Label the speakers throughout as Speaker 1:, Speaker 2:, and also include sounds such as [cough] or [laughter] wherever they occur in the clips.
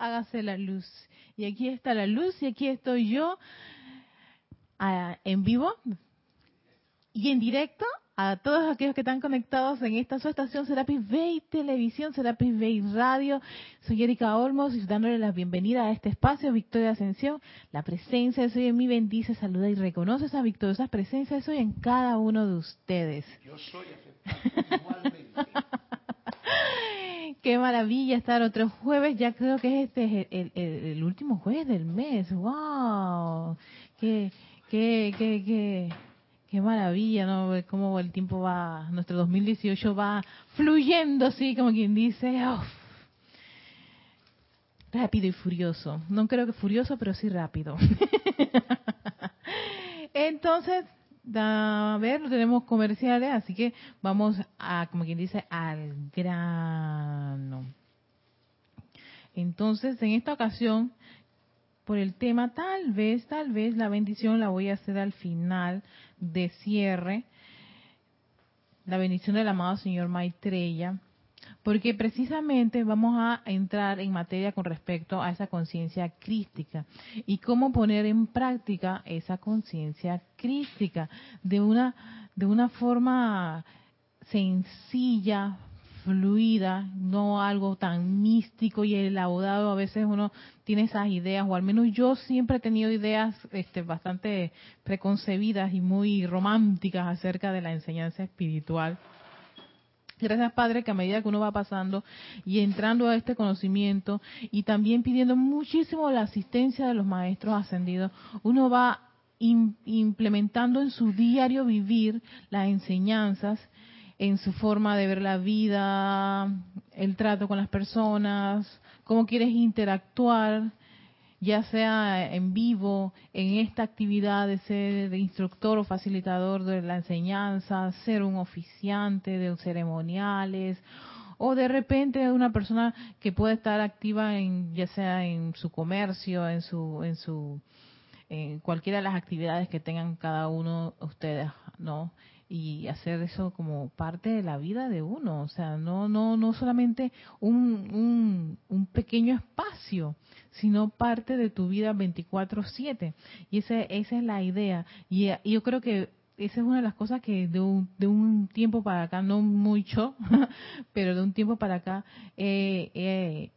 Speaker 1: hágase la luz. Y aquí está la luz y aquí estoy yo ah, en vivo y en directo a todos aquellos que están conectados en esta su estación Serapis Bay Televisión, Serapis Bay Radio. Soy Erika Olmos y dándole la bienvenida a este espacio, Victoria Ascensión. La presencia de Soy en mí bendice, saluda y reconoce esa victoriosa presencia de Soy en cada uno de ustedes. Yo soy igualmente. Qué maravilla estar otro jueves, ya creo que este es el, último jueves del mes. ¡Wow! ¡Qué, qué, qué, qué! Qué maravilla, ¿no? Cómo el tiempo va, nuestro 2018 va fluyendo así, como quien dice, rápido y furioso. No creo que furioso, pero sí rápido. [laughs] Entonces, a ver, tenemos comerciales, así que vamos a, como quien dice, al grano. Entonces, en esta ocasión, por el tema, tal vez, tal vez la bendición la voy a hacer al final de cierre, la bendición del amado señor Maitreya, porque precisamente vamos a entrar en materia con respecto a esa conciencia crística y cómo poner en práctica esa conciencia crística de una de una forma sencilla, fluida, no algo tan místico y elaborado. A veces uno tiene esas ideas, o al menos yo siempre he tenido ideas este, bastante preconcebidas y muy románticas acerca de la enseñanza espiritual. Gracias, Padre, que a medida que uno va pasando y entrando a este conocimiento y también pidiendo muchísimo la asistencia de los maestros ascendidos, uno va implementando en su diario vivir las enseñanzas en su forma de ver la vida, el trato con las personas, cómo quieres interactuar, ya sea en vivo, en esta actividad de ser instructor o facilitador de la enseñanza, ser un oficiante de ceremoniales, o de repente una persona que puede estar activa en ya sea en su comercio, en su en su en cualquiera de las actividades que tengan cada uno de ustedes, ¿no? Y hacer eso como parte de la vida de uno, o sea, no no no solamente un, un, pequeño espacio, sino parte de tu vida 24/7. Y esa, esa es la idea. Y, yo creo que esa es una de las cosas que de un, de un tiempo para acá, no mucho, [laughs] pero de un tiempo para acá he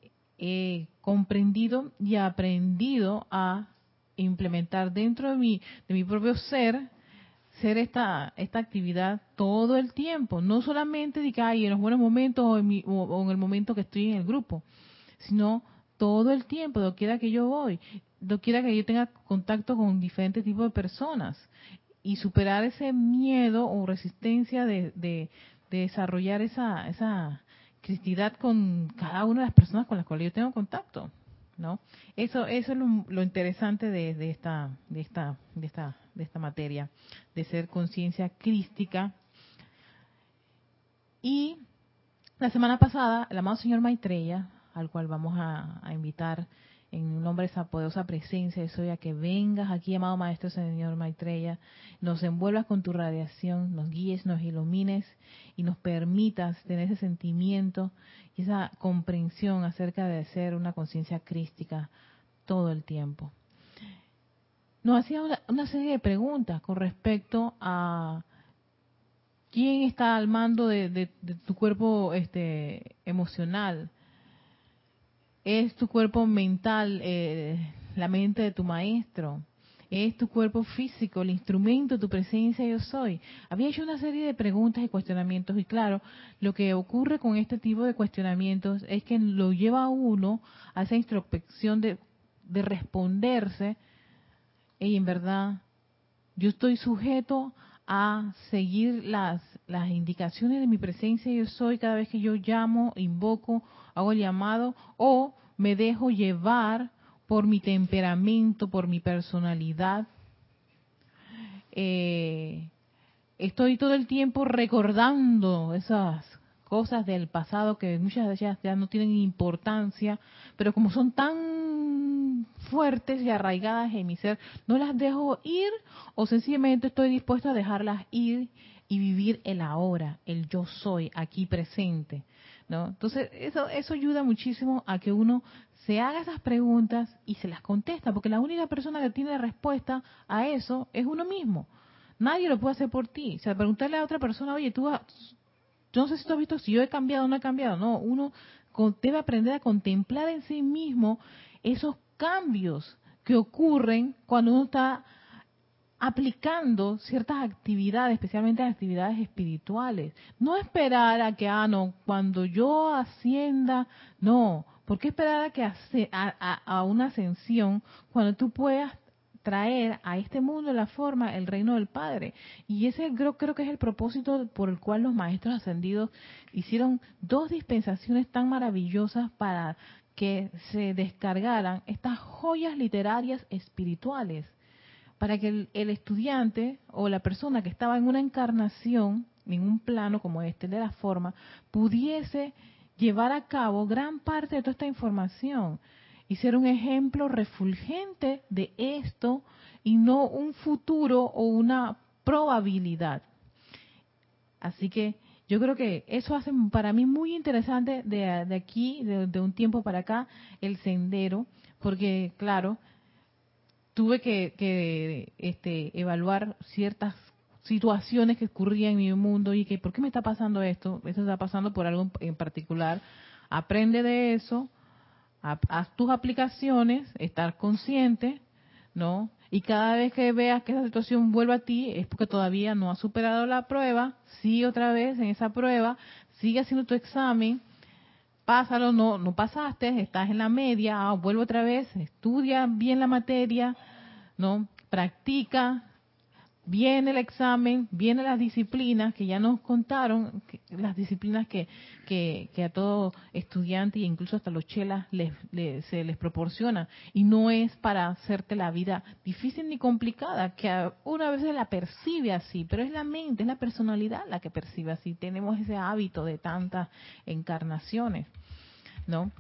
Speaker 1: comprendido y aprendido a implementar dentro de mi, de mi propio ser hacer esta, esta actividad todo el tiempo, no solamente de hay en los buenos momentos o en, en, el momento que estoy en el grupo, sino todo el tiempo, donde quiera que yo voy, donde quiera que yo tenga contacto con diferentes tipos de personas y superar ese miedo o resistencia de, de, desarrollar esa, esa cristidad con cada una de las personas con las cuales yo tengo contacto. ¿no? Eso, eso es lo, interesante de, de, esta, de, esta, de, esta, de esta materia, de ser conciencia crística. Y la semana pasada, el amado señor Maitreya, al cual vamos a, invitar en nombre de esa poderosa presencia de Soy a que vengas aquí, amado Maestro Señor Maitreya, nos envuelvas con tu radiación, nos guíes, nos ilumines y nos permitas tener ese sentimiento y esa comprensión acerca de ser una conciencia crística todo el tiempo. Nos hacía una, serie de preguntas con respecto a quién está al mando de, tu cuerpo este, emocional, es tu cuerpo mental, eh, la mente de tu maestro, es tu cuerpo físico, el instrumento, tu presencia yo soy. Había hecho una serie de preguntas y cuestionamientos y claro, lo que ocurre con este tipo de cuestionamientos es que lo lleva uno a esa introspección de responderse y en verdad yo estoy sujeto a seguir las, las indicaciones de mi presencia yo soy cada vez que yo llamo, invoco hago el llamado o me dejo llevar por mi temperamento, por mi personalidad. Eh, estoy todo el tiempo recordando esas cosas del pasado que muchas de ellas ya no tienen importancia, pero como son tan fuertes y arraigadas en mi ser, no las dejo ir o sencillamente estoy dispuesto a dejarlas ir y vivir el ahora, el yo soy aquí presente ¿no? Entonces, eso, eso ayuda muchísimo a que uno se haga esas preguntas y se las contesta, porque la única persona que tiene respuesta a eso es uno mismo. Nadie lo puede hacer por ti. O sea, preguntarle a otra persona, oye, tú, yo no sé si tú has visto si yo he cambiado o no he cambiado. No, uno debe aprender a contemplar en sí mismo esos cambios que ocurren cuando uno está aplicando ciertas actividades, especialmente actividades espirituales. No esperar a que, ah, no, cuando yo ascienda, no. ¿Por qué esperar a, que a, una ascensión cuando tú puedas traer a este mundo la forma, el reino del Padre? Y ese creo, creo que es el propósito por el cual los maestros ascendidos hicieron dos dispensaciones tan maravillosas para que se descargaran estas joyas literarias espirituales para que el, estudiante o la persona que estaba en una encarnación, en un plano como este de la forma, pudiese llevar a cabo gran parte de toda esta información y ser un ejemplo refulgente de esto y no un futuro o una probabilidad. Así que yo creo que eso hace para mí muy interesante de, aquí, de un tiempo para acá, el sendero, porque claro, tuve que, este, evaluar ciertas situaciones que ocurrían en mi mundo y que, ¿por qué me está pasando esto? Esto está pasando por algo en particular. Aprende de eso, haz tus aplicaciones, estar consciente, ¿no? Y cada vez que veas que esa situación vuelve a ti, es porque todavía no has superado la prueba, sigue otra vez en esa prueba, sigue haciendo tu examen, pásalo, no, no pasaste, estás en la media, ah, vuelve otra vez, estudia bien la materia, ¿no? Practica, viene el examen, vienen las disciplinas que ya nos contaron, las disciplinas que, que, a todo estudiante e incluso hasta los chelas se les proporciona. Y no es para hacerte la vida difícil ni complicada, que una vez la percibe así, pero es la mente, es la personalidad la que percibe así. Tenemos ese hábito de tantas encarnaciones, ¿no?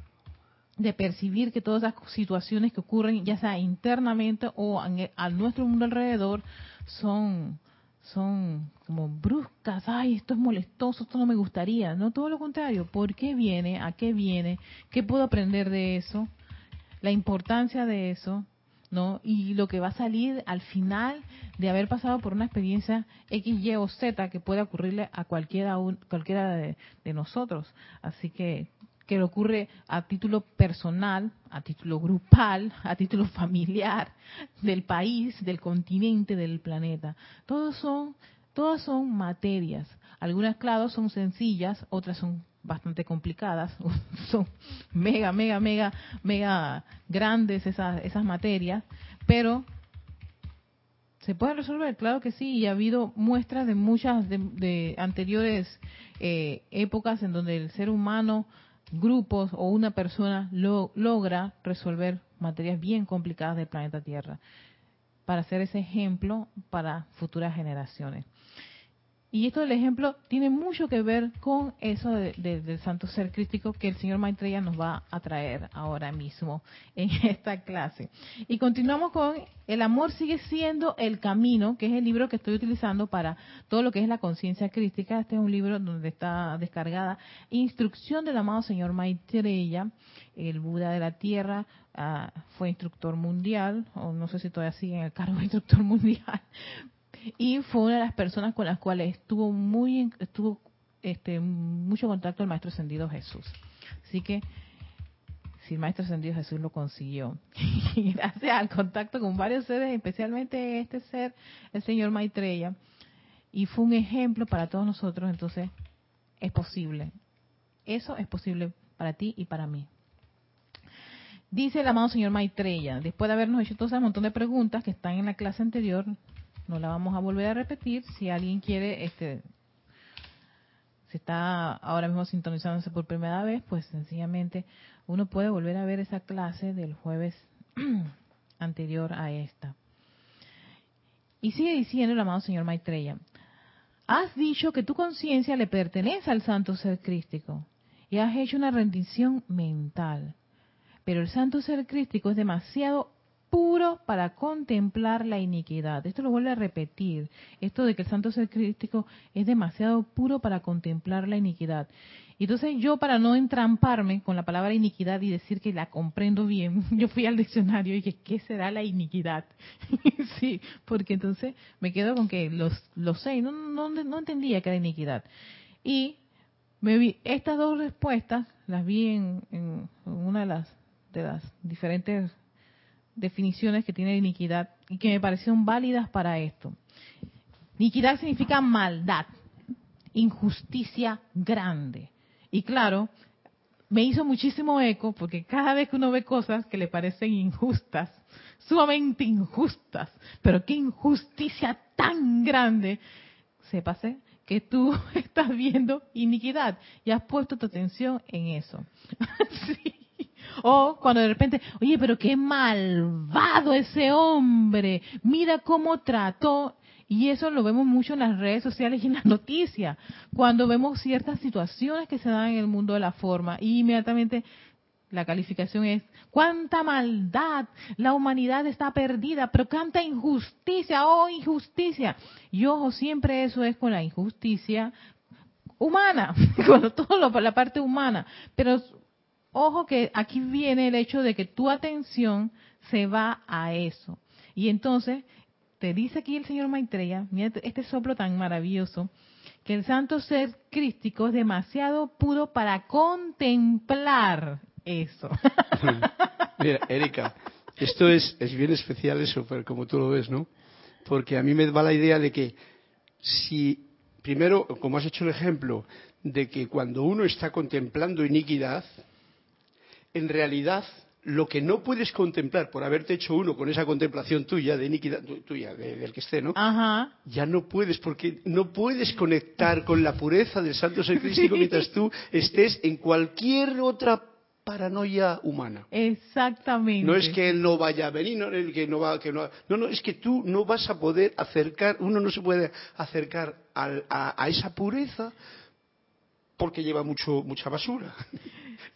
Speaker 1: De percibir que todas las situaciones que ocurren, ya sea internamente o a nuestro mundo alrededor, son son como bruscas, ay, esto es molestoso, esto no me gustaría, no, todo lo contrario, ¿por qué viene? ¿A qué viene? ¿Qué puedo aprender de eso? La importancia de eso, ¿no? Y lo que va a salir al final de haber pasado por una experiencia X, Y o Z que puede ocurrirle a cualquiera, cualquiera de nosotros. Así que que le ocurre a título personal, a título grupal, [laughs] a título familiar, del país, del continente, del planeta. Todos son, todas son materias. Algunas, claro, son sencillas, otras son bastante complicadas, [laughs] son mega, mega, mega, mega grandes esas, esas materias, pero se pueden resolver, claro que sí, y ha habido muestras de muchas de, anteriores eh, épocas en donde el ser humano grupos o una persona lo, logra resolver materias bien complicadas del planeta Tierra para ser ese ejemplo para futuras generaciones. Y esto del ejemplo tiene mucho que ver con eso del santo ser crístico que el señor Maitreya nos va a traer ahora mismo en [laughs] esta clase. Y continuamos con El amor sigue siendo el camino, que es el libro que estoy utilizando para todo lo que es la conciencia crística. Este es un libro donde está descargada Instrucción del amado señor Maitreya, el Buda de la Tierra, ah, fue instructor mundial, o no sé si todavía sigue en el cargo de instructor [laughs] mundial, y fue una de las personas con las cuales estuvo muy estuvo este mucho contacto el maestro ascendido Jesús. Así que si el maestro ascendido Jesús lo consiguió [laughs] gracias al contacto con varios seres especialmente este ser el señor Maitreya y fue un ejemplo para todos nosotros entonces es posible. Eso es posible para ti y para mí. Dice el amado señor Maitreya, después de habernos hecho todo ese montón de preguntas que están en la clase anterior, no la vamos a volver a repetir. Si alguien quiere, este, se está ahora mismo sintonizándose por primera vez, pues sencillamente uno puede volver a ver esa clase del jueves [clears throat] anterior a esta. Y sigue diciendo el amado señor Maitreya, has dicho que tu conciencia le pertenece al santo ser crístico y has hecho una rendición mental. Pero el santo ser crístico es demasiado puro para contemplar la iniquidad. Esto lo vuelve a repetir. Esto de que el santo ser crístico es demasiado puro para contemplar la iniquidad. Entonces yo para no entramparme con la palabra iniquidad y decir que la comprendo bien, [laughs] yo fui al diccionario y dije, ¿qué será la iniquidad? [laughs] sí, porque entonces me quedo con que los, lo sé, no, no, no entendía que era iniquidad. Y me vi estas dos respuestas, las vi en, en una de las, de las diferentes definiciones que tiene iniquidad y que me parecieron válidas para esto. Iniquidad significa maldad, injusticia grande. Y claro, me hizo muchísimo eco porque cada vez que uno ve cosas que le parecen injustas, sumamente injustas, pero qué injusticia tan grande, sépase que tú [laughs] estás viendo iniquidad y has puesto tu atención en eso. [laughs] O cuando de repente, oye, pero qué malvado ese hombre, mira cómo trató y eso lo vemos mucho en las redes sociales y en las noticias, cuando vemos ciertas situaciones que se dan en el mundo de la forma y inmediatamente la calificación es, cuánta maldad, la humanidad está perdida, pero cuánta injusticia, oh injusticia. Y ojo, siempre eso es con la injusticia humana, [laughs] con todo lo, la parte humana. Pero ojo que aquí viene el hecho de que tu atención se va a eso. Y entonces te dice aquí el señor Maitreya, mira este soplo tan maravilloso, que el santo ser crístico es demasiado puro para contemplar eso.
Speaker 2: mira, Erika, esto es, es bien especial eso, como tú lo ves, ¿no? Porque a mí me va la idea de que si, primero, como has hecho el ejemplo, de que cuando uno está contemplando iniquidad, en realidad lo que no puedes contemplar por haberte hecho uno con esa contemplación tuya de iniquidad tuya del que esté no
Speaker 1: Ajá.
Speaker 2: ya no puedes porque no puedes conectar con la pureza del santo ser crístico mientras tú [laughs] estés en cualquier otra paranoia humana.
Speaker 1: Exactamente.
Speaker 2: No es que él no vaya a venir no el que no va que no no no es que tú no vas a poder acercar uno no se puede acercar a esa pureza porque lleva mucho mucha basura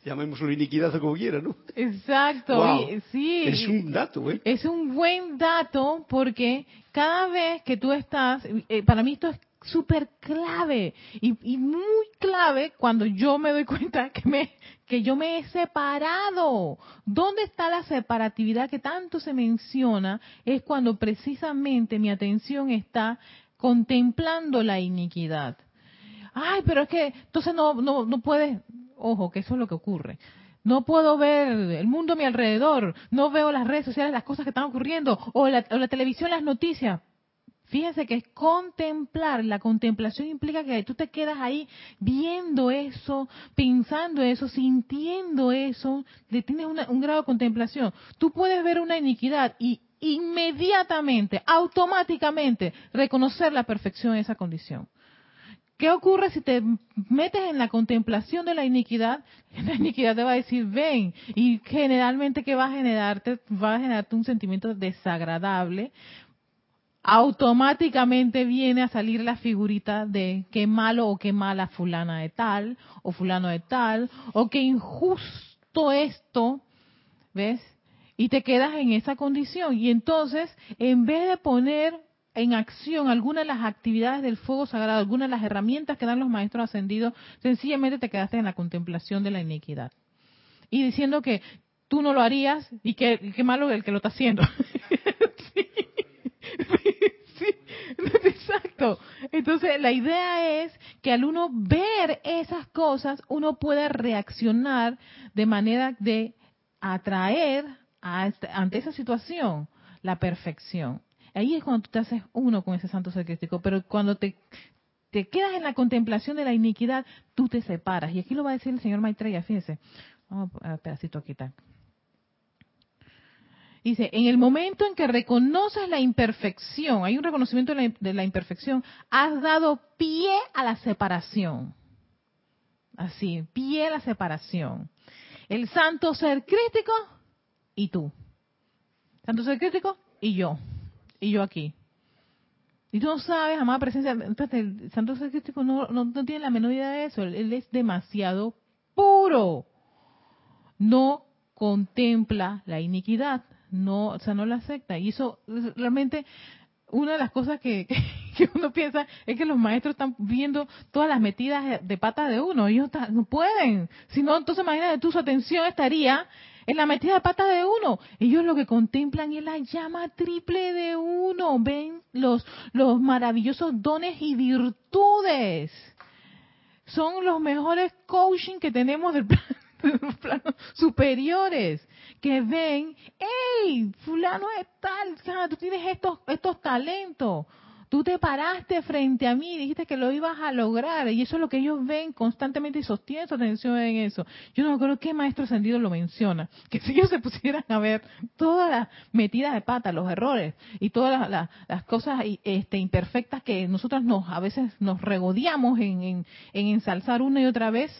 Speaker 2: llamémoslo iniquidad o como quiera, ¿no?
Speaker 1: Exacto, sí.
Speaker 2: Es un dato, ¿eh?
Speaker 1: Es un buen dato porque cada vez que tú estás, eh, para mí esto es súper clave y, muy clave cuando yo me doy cuenta que me que yo me he separado. ¿Dónde está la separatividad que tanto se menciona? Es cuando precisamente mi atención está contemplando la iniquidad. Ay, pero es que entonces no no no puedes Ojo, que eso es lo que ocurre. No puedo ver el mundo a mi alrededor, no veo las redes sociales, las cosas que están ocurriendo, o la, televisión, las noticias. Fíjense que es contemplar, la contemplación implica que tú te quedas ahí viendo eso, pensando eso, sintiendo eso, tienes un grado de contemplación. Tú puedes ver una iniquidad y inmediatamente, automáticamente, reconocer la perfección de esa condición. ¿Qué ocurre si te metes en la contemplación de la iniquidad? [laughs] La iniquidad te va a decir, ven, y generalmente ¿qué va a generarte? Va a generarte un sentimiento desagradable. Automáticamente viene a salir la figurita de qué malo o qué mala fulana de tal, o fulano de tal, o qué injusto esto, ¿ves? Y te quedas en esa condición. Y entonces, en vez de poner en acción alguna de las actividades del fuego sagrado, alguna de las herramientas que dan los maestros ascendidos, sencillamente te quedaste en la contemplación de la iniquidad. Y diciendo que tú no lo harías y que qué malo el que lo está haciendo. [laughs] sí, sí, exacto. Entonces, la idea es que al uno ver esas cosas, uno puede reaccionar de manera de atraer ante esa situación la perfección. Ahí es cuando tú te haces uno con ese santo ser crístico, pero cuando te, quedas en la contemplación de la iniquidad, tú te separas. Y aquí lo va a decir el señor Maitreya, fíjense. Vamos a un pedacito aquí. Está. Dice, en el momento en que reconoces la imperfección, hay un reconocimiento de la, de la, imperfección, has dado pie a la separación. Así, pie a la separación. El santo ser crítico y tú. Santo ser crítico y yo y yo aquí. Y tú no sabes, amada presencia, entonces el Santo Sacrístico no, no, tiene la menor idea de eso, él, es demasiado puro. No contempla la iniquidad, no, o sea, no la acepta. Y eso realmente una de las cosas que, [laughs] que, uno piensa es que los maestros están viendo todas las metidas de pata de uno. Ellos no pueden. Si no, entonces imagínate tú, su atención estaría en la metida de pata de uno. Ellos lo que contemplan es la llama triple de uno. Ven los, los maravillosos dones y virtudes. Son los mejores coaching que tenemos del plan, [laughs] planos superiores que ven, hey, fulano es tal, tú tienes estos, estos talentos. Tú te paraste frente a mí y dijiste que lo ibas a lograr. Y eso es lo que ellos ven constantemente y sostienen su atención en eso. Yo no me acuerdo qué maestro ascendido lo menciona. Que si ellos se pusieran a ver todas las metidas de pata, los errores y todas las, cosas este, imperfectas que nosotros nos, a veces nos regodeamos en, en, en ensalzar una y otra vez,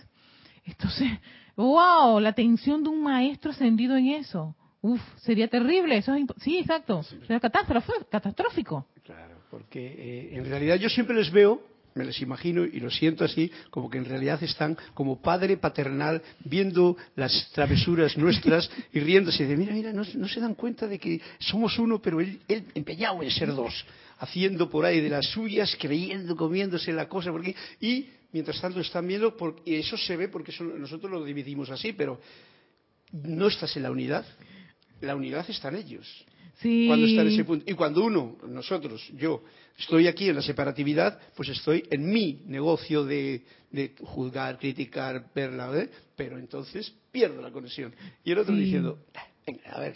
Speaker 1: entonces wow, la atención de un maestro ascendido en eso. Uf, sería terrible, eso es sí, exacto, sería catastrófico.
Speaker 2: Claro, porque eh, en realidad yo siempre les veo, me les imagino y lo siento así, como que en realidad están como padre paternal viendo las travesuras nuestras [laughs] y riéndose de, mira, mira, no, se dan cuenta de que somos uno, pero él, él empeñado en ser dos, haciendo por ahí de las suyas, creyendo, comiéndose la cosa, porque y mientras tanto están viendo, y eso se ve porque nosotros lo dividimos así, pero no estás en la unidad, la unidad está en ellos. Cuando está en ese punto. Y cuando uno, nosotros, yo, estoy aquí en la separatividad, pues estoy en mi negocio de, juzgar, criticar, verla, ¿eh? pero entonces pierdo la conexión. Y el otro diciendo, venga, a ver,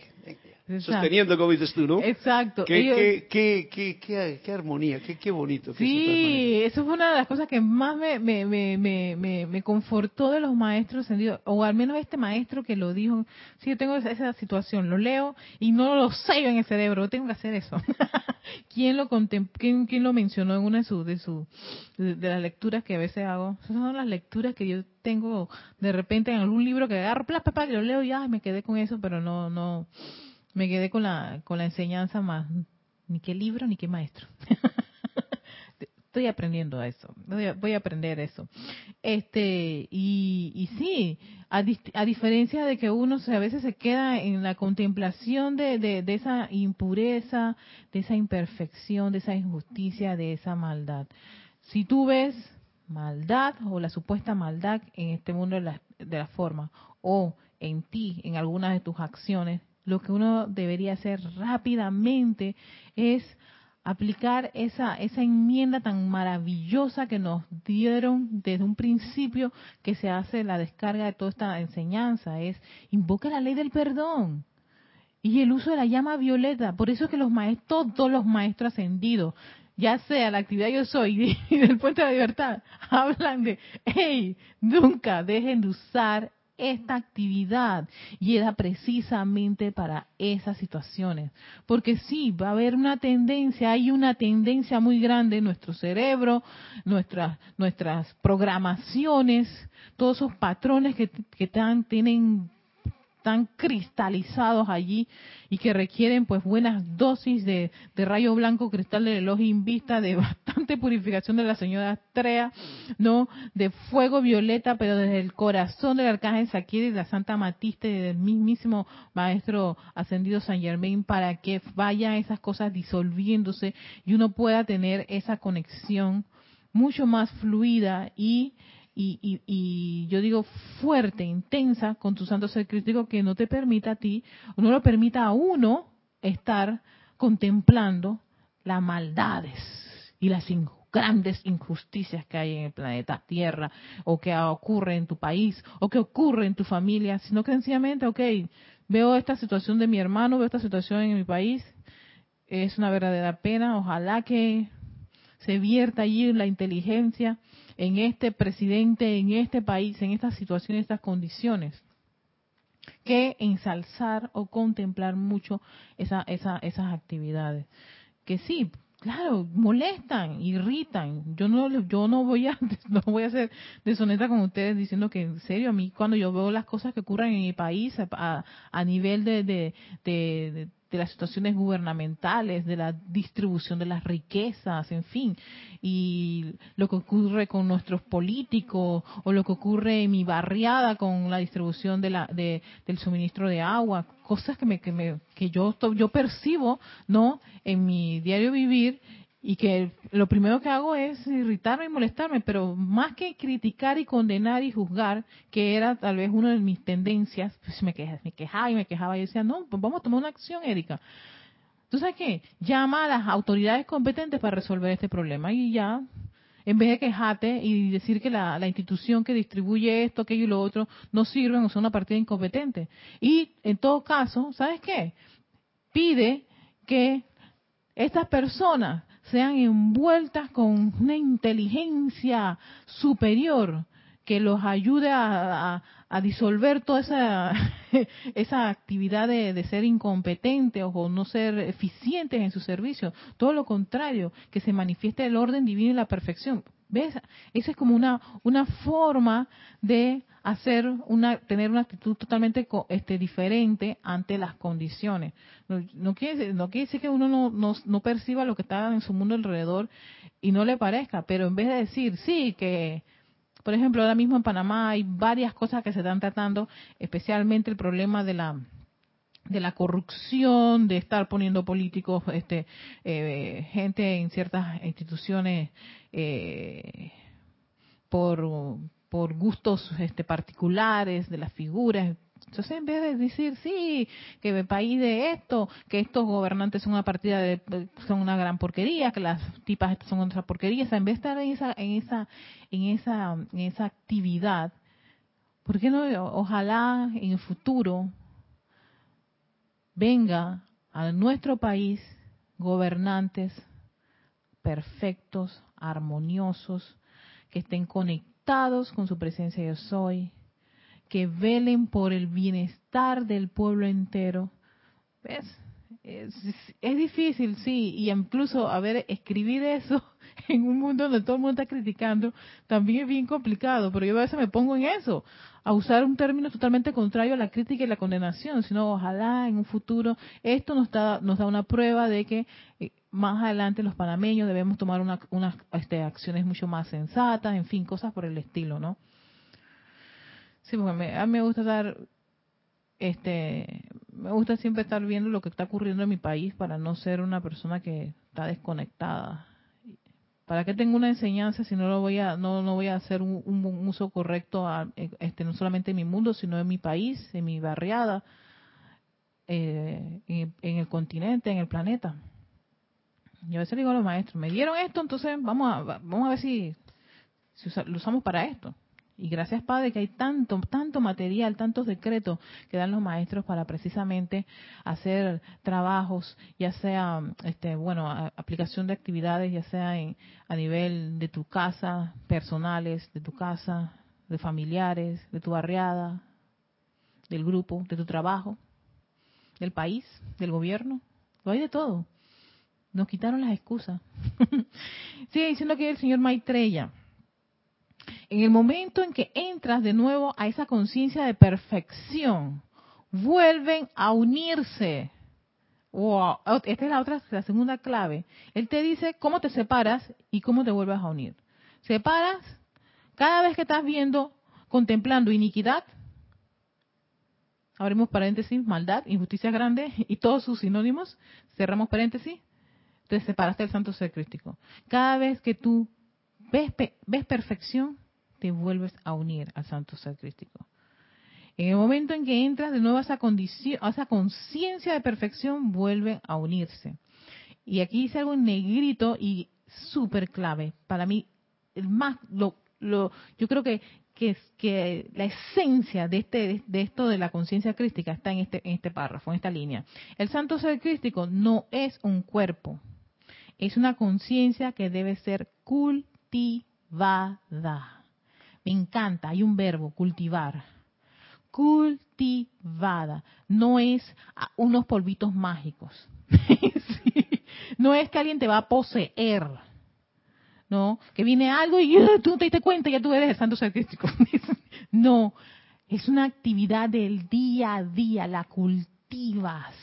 Speaker 2: sosteniendo como dices tú, ¿no?
Speaker 1: Exacto.
Speaker 2: Qué, qué, qué, qué, armonía, qué, bonito.
Speaker 1: sí, eso fue una de las cosas que más me, me, me, me, me confortó de los maestros o al menos este maestro que lo dijo. Sí, yo tengo esa, situación, lo leo y no lo sello en el cerebro, tengo que hacer eso. [laughs] ¿Quién lo quién, quién, lo mencionó en una de sus de, su, de, las lecturas que a veces hago? Esas son las lecturas que yo tengo de repente en algún libro que agarro, plas, que lo leo y ya me quedé con eso, pero no, no, me quedé con la, con la enseñanza más, ni qué libro ni qué maestro. [laughs] Estoy aprendiendo eso, voy a, aprender eso. Este, y, y sí, a, a, diferencia de que uno a veces se queda en la contemplación de, de, de esa impureza, de esa imperfección, de esa injusticia, de esa maldad. Si tú ves maldad o la supuesta maldad en este mundo de la, de la forma o en ti, en algunas de tus acciones, lo que uno debería hacer rápidamente es aplicar esa, esa enmienda tan maravillosa que nos dieron desde un principio que se hace la descarga de toda esta enseñanza, es invoca la ley del perdón y el uso de la llama violeta. Por eso es que los maestros, todos los maestros ascendidos, ya sea la actividad yo soy [laughs] y del puente de la libertad, hablan de, hey, nunca dejen de usar esta actividad y era precisamente para esas situaciones. Porque sí, va a haber una tendencia, hay una tendencia muy grande en nuestro cerebro, nuestras, nuestras programaciones, todos esos patrones que, que tienen tan cristalizados allí y que requieren pues buenas dosis de, rayo blanco, cristal del reloj vista, de [laughs] bastante purificación de la señora Astrea, ¿no? De fuego violeta, pero desde el corazón del arcángel Saquiel y de la Santa Matista y del mismísimo maestro ascendido San Germain para que vayan esas cosas disolviéndose y uno pueda tener esa conexión mucho más fluida y y, y, yo digo fuerte, intensa con tu santo ser crítico que no te permita a ti, no lo permita a uno estar contemplando las maldades y las grandes injusticias que hay en el planeta Tierra, o que ocurre en tu país, o que ocurre en tu familia, sino que sencillamente, ok, veo esta situación de mi hermano, veo esta situación en mi país, es una verdadera pena, ojalá que se vierta allí la inteligencia en este presidente, en este país, en estas situaciones, estas condiciones, que ensalzar o contemplar mucho esa, esa, esas actividades. Que sí, claro, molestan, irritan. Yo no, yo no voy a, [laughs] no voy a ser deshonesta con ustedes diciendo que en serio a mí cuando yo veo las cosas que ocurren en mi país a, a nivel de, de, de de las situaciones gubernamentales, de la distribución de las riquezas, en fin, y lo que ocurre con nuestros políticos o lo que ocurre en mi barriada con la distribución de la, de, del suministro de agua, cosas que me, que me, que yo yo percibo, no, en mi diario vivir y que lo primero que hago es irritarme y molestarme, pero más que criticar y condenar y juzgar, que era tal vez una de mis tendencias, pues me, quejaba, me quejaba y me quejaba y decía, no, pues vamos a tomar una acción, Erika. ¿Tú sabes qué? Llama a las autoridades competentes para resolver este problema y ya, en vez de quejarte y decir que la, la institución que distribuye esto, aquello y lo otro no sirven o son una partida incompetente. Y en todo caso, ¿sabes qué? Pide que estas personas sean envueltas con una inteligencia superior que los ayude a, disolver toda esa, [laughs] esa actividad de, ser incompetentes o no ser eficientes en su servicio. Todo lo contrario, que se manifieste el orden divino y la perfección. ¿Ves? Esa es como una, una forma de hacer una, tener una actitud totalmente este, diferente ante las condiciones. No, quiere, no quiere decir que uno no, no, no, perciba lo que está en su mundo alrededor y no le parezca, pero en vez de decir, sí, que, por ejemplo, ahora mismo en Panamá hay varias cosas que se están tratando, especialmente el problema de la de la corrupción, de estar poniendo políticos, este, eh, gente en ciertas instituciones eh, por, por gustos este, particulares de las figuras. Entonces, en vez de decir, sí, que el país de esto, que estos gobernantes son una partida de, son una gran porquería, que las tipas son otra porquería, en vez de estar en esa, en esa, en esa, en esa actividad, ¿por qué no, ojalá en el futuro venga a nuestro país gobernantes perfectos, armoniosos, que estén conectados con su presencia yo soy, que velen por el bienestar del pueblo entero. ¿Ves? Es, es, difícil, sí, y incluso, a ver, escribir eso [laughs] en un mundo donde todo el mundo está criticando, también es bien complicado, pero yo a veces me pongo en eso, a usar un término totalmente contrario a la crítica y la condenación, sino ojalá en un futuro esto nos da, nos da una prueba de que eh, más adelante los panameños debemos tomar unas este, acciones mucho más sensatas, en fin, cosas por el estilo, ¿no? Sí, porque a mí me gusta dar este me gusta siempre estar viendo lo que está ocurriendo en mi país para no ser una persona que está desconectada ¿Para qué tengo una enseñanza si no lo voy a no, no voy a hacer un, uso correcto este no solamente en mi mundo, sino en mi país, en mi barriada, eh, en, el continente, en el planeta? Yo a veces digo a los maestros, me dieron esto, entonces vamos a vamos a ver si, si lo usamos para esto. Y gracias, Padre, que hay tanto, tanto material, tantos decretos que dan los maestros para precisamente hacer trabajos, ya sea, este, bueno, aplicación de actividades, ya sea en, a nivel de tu casa, personales, de tu casa, de familiares, de tu barriada, del grupo, de tu trabajo, del país, del gobierno. Lo hay de todo. Nos quitaron las excusas. [laughs] Sigue diciendo que el señor Maitreya en el momento en que entras de nuevo a esa conciencia de perfección, vuelven a unirse. Wow, esta es la otra, la segunda clave. Él te dice cómo te separas y cómo te vuelves a unir. Separas cada vez que estás viendo, contemplando iniquidad, abrimos paréntesis, maldad, injusticia grande y todos sus sinónimos, cerramos paréntesis, te separaste del santo ser crístico. Cada vez que tú ves, ves perfección, te vuelves a unir al santo ser crístico. En el momento en que entras de nuevo a esa condición, a esa conciencia de perfección, vuelven a unirse. Y aquí dice algo en negrito y súper clave. Para mí, más, lo, lo, yo creo que, que, que la esencia de, este, de esto de la conciencia crística está en este, en este párrafo, en esta línea. El santo ser crístico no es un cuerpo, es una conciencia que debe ser cultivada. Me encanta, hay un verbo, cultivar. Cultivada. No es unos polvitos mágicos. [laughs] No es que alguien te va a poseer. ¿No? Que viene algo y tú te diste cuenta y ya tú eres el santo sacristico. [laughs] no, es una actividad del día a día, la cultivas cultivas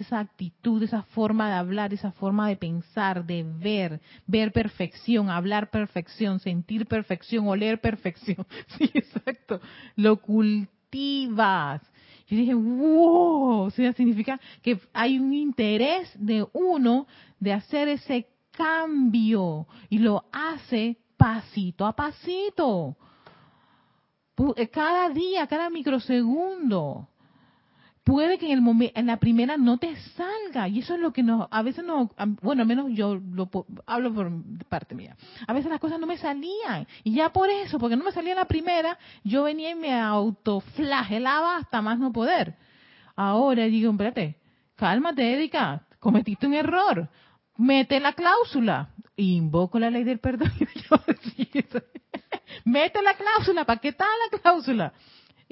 Speaker 1: esa actitud, esa forma de hablar, esa forma de pensar, de ver, ver perfección, hablar perfección, sentir perfección, oler perfección. [laughs] Sí, exacto. Lo cultivas. Yo dije, wow, o sea, significa que hay un interés de uno de hacer ese cambio y lo hace pasito a pasito. Eh, cada día, cada microsegundo. Puede que en el momento, en la primera no te salga y eso es lo que nos, a veces no, bueno, al menos yo lo hablo por parte mía. A veces las cosas no me salían y ya por eso, porque no me salía la primera, yo venía y me autoflagelaba hasta más no poder. Ahora digo, espérate, cálmate, Erika, cometiste un error mete la cláusula. Invoco la ley del perdón. [laughs] [laughs] mete la cláusula, ¿para qué está la cláusula?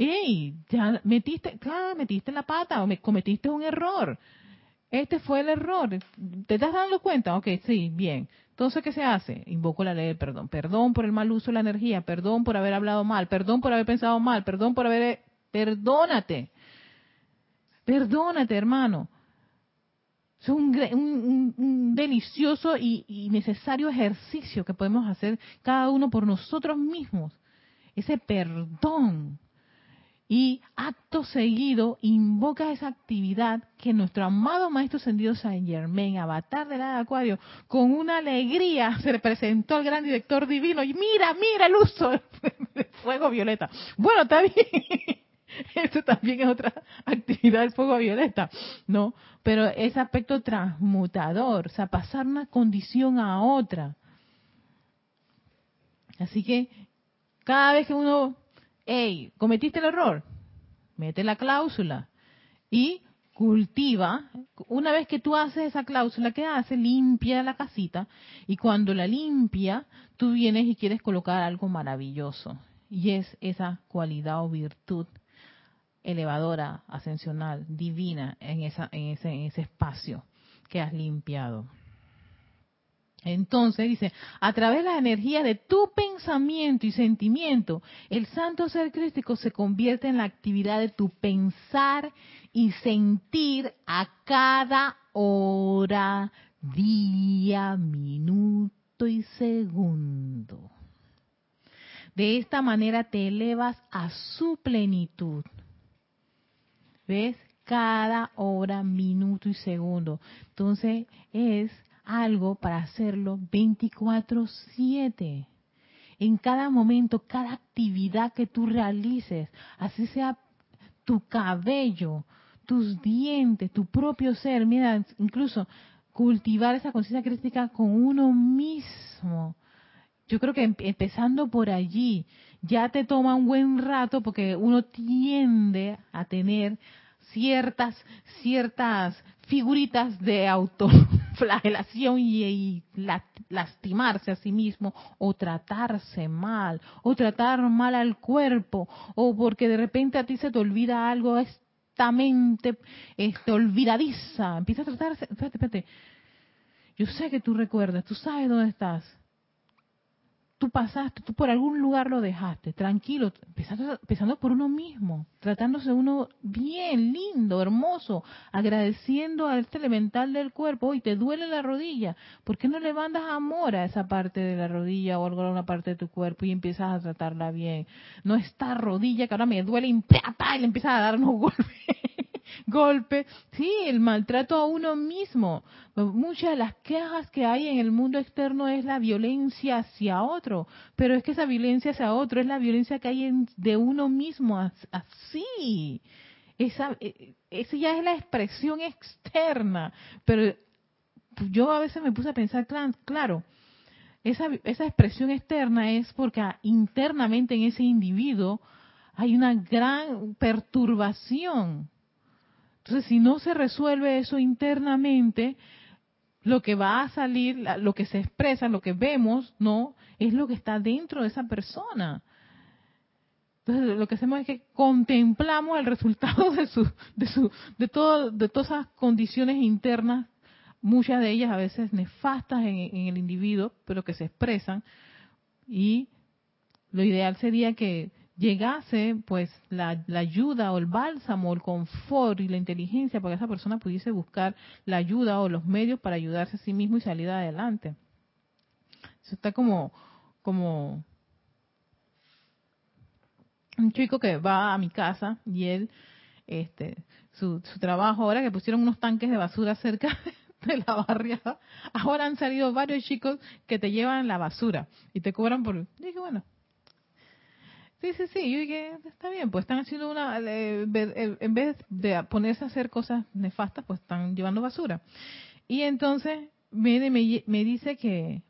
Speaker 1: Ey, ya metiste, claro, metiste la pata o me cometiste un error. Este fue el error. ¿Te estás dando cuenta? Ok, sí, bien. Entonces, ¿qué se hace? Invoco la ley del perdón. Perdón por el mal uso de la energía, perdón por haber hablado mal, perdón por haber pensado mal, perdón por haber... Perdónate. Perdónate, hermano. Es un, delicioso y, necesario ejercicio que podemos hacer cada uno por nosotros mismos. Ese perdón. Y acto seguido invoca esa actividad que nuestro amado Maestro Ascendido Saint Germain, avatar del de Acuario, con una alegría se le presentó al gran director divino y mira, mira el uso del [laughs] fuego violeta. Bueno, está bien. [laughs] Eso también es otra actividad del fuego violeta, ¿no? Pero ese aspecto transmutador, o sea, pasar una condición a otra. Así que cada vez que uno, hey, cometiste el error, mete la cláusula y cultiva. Una vez que tú haces esa cláusula, ¿qué hace? Limpia la casita y cuando la limpia, tú vienes y quieres colocar algo maravilloso. Y es esa cualidad o virtud elevadora, ascensional, divina en, esa, en, ese, en ese espacio que has limpiado. Entonces dice, a través de la energía de tu pensamiento y sentimiento, el santo ser crístico se convierte en la actividad de tu pensar y sentir a cada hora, día, minuto y segundo. De esta manera te elevas a su plenitud ¿Ves? Cada hora, minuto y segundo. Entonces es algo para hacerlo 24/7. En cada momento, cada actividad que tú realices, así sea tu cabello, tus dientes, tu propio ser, mira, incluso cultivar esa conciencia crítica con uno mismo. Yo creo que empezando por allí, ya te toma un buen rato porque uno tiende a tener ciertas ciertas figuritas de autoflagelación y, y lastimarse a sí mismo o tratarse mal o tratar mal al cuerpo o porque de repente a ti se te olvida algo esta mente este, olvidadiza empieza a tratarse espérate, espérate. Yo sé que tú recuerdas tú sabes dónde estás tú pasaste, tú por algún lugar lo dejaste, tranquilo, empezando, por uno mismo, tratándose uno bien, lindo, hermoso, agradeciendo a este elemental del cuerpo, y te duele la rodilla, ¿por qué no le mandas amor a esa parte de la rodilla o alguna parte de tu cuerpo y empiezas a tratarla bien? No esta rodilla que ahora me duele y, y le empiezas a dar unos [laughs] golpes golpe, sí, el maltrato a uno mismo. Muchas de las quejas que hay en el mundo externo es la violencia hacia otro, pero es que esa violencia hacia otro es la violencia que hay en, de uno mismo, así. Esa, e, esa ya es la expresión externa, pero yo a veces me puse a pensar, claro, esa, esa expresión externa es porque internamente en ese individuo hay una gran perturbación entonces, si no se resuelve eso internamente, lo que va a salir, lo que se expresa, lo que vemos, no, es lo que está dentro de esa persona. Entonces, lo que hacemos es que contemplamos el resultado de su, de su, de todo, de todas esas condiciones internas, muchas de ellas a veces nefastas en, en el individuo, pero que se expresan, y lo ideal sería que llegase pues la, la, ayuda o el bálsamo, el confort y la inteligencia para que esa persona pudiese buscar la ayuda o los medios para ayudarse a sí mismo y salir adelante. Eso está como, como un chico que va a mi casa y él, este, su, su trabajo ahora que pusieron unos tanques de basura cerca [laughs] de la barriada, ahora han salido varios chicos que te llevan la basura y te cobran por... dije, bueno, Sí, sí, sí, yo dije, está bien, pues están haciendo una, eh, en vez de ponerse a hacer cosas nefastas, pues están llevando basura. Y entonces me, me dice que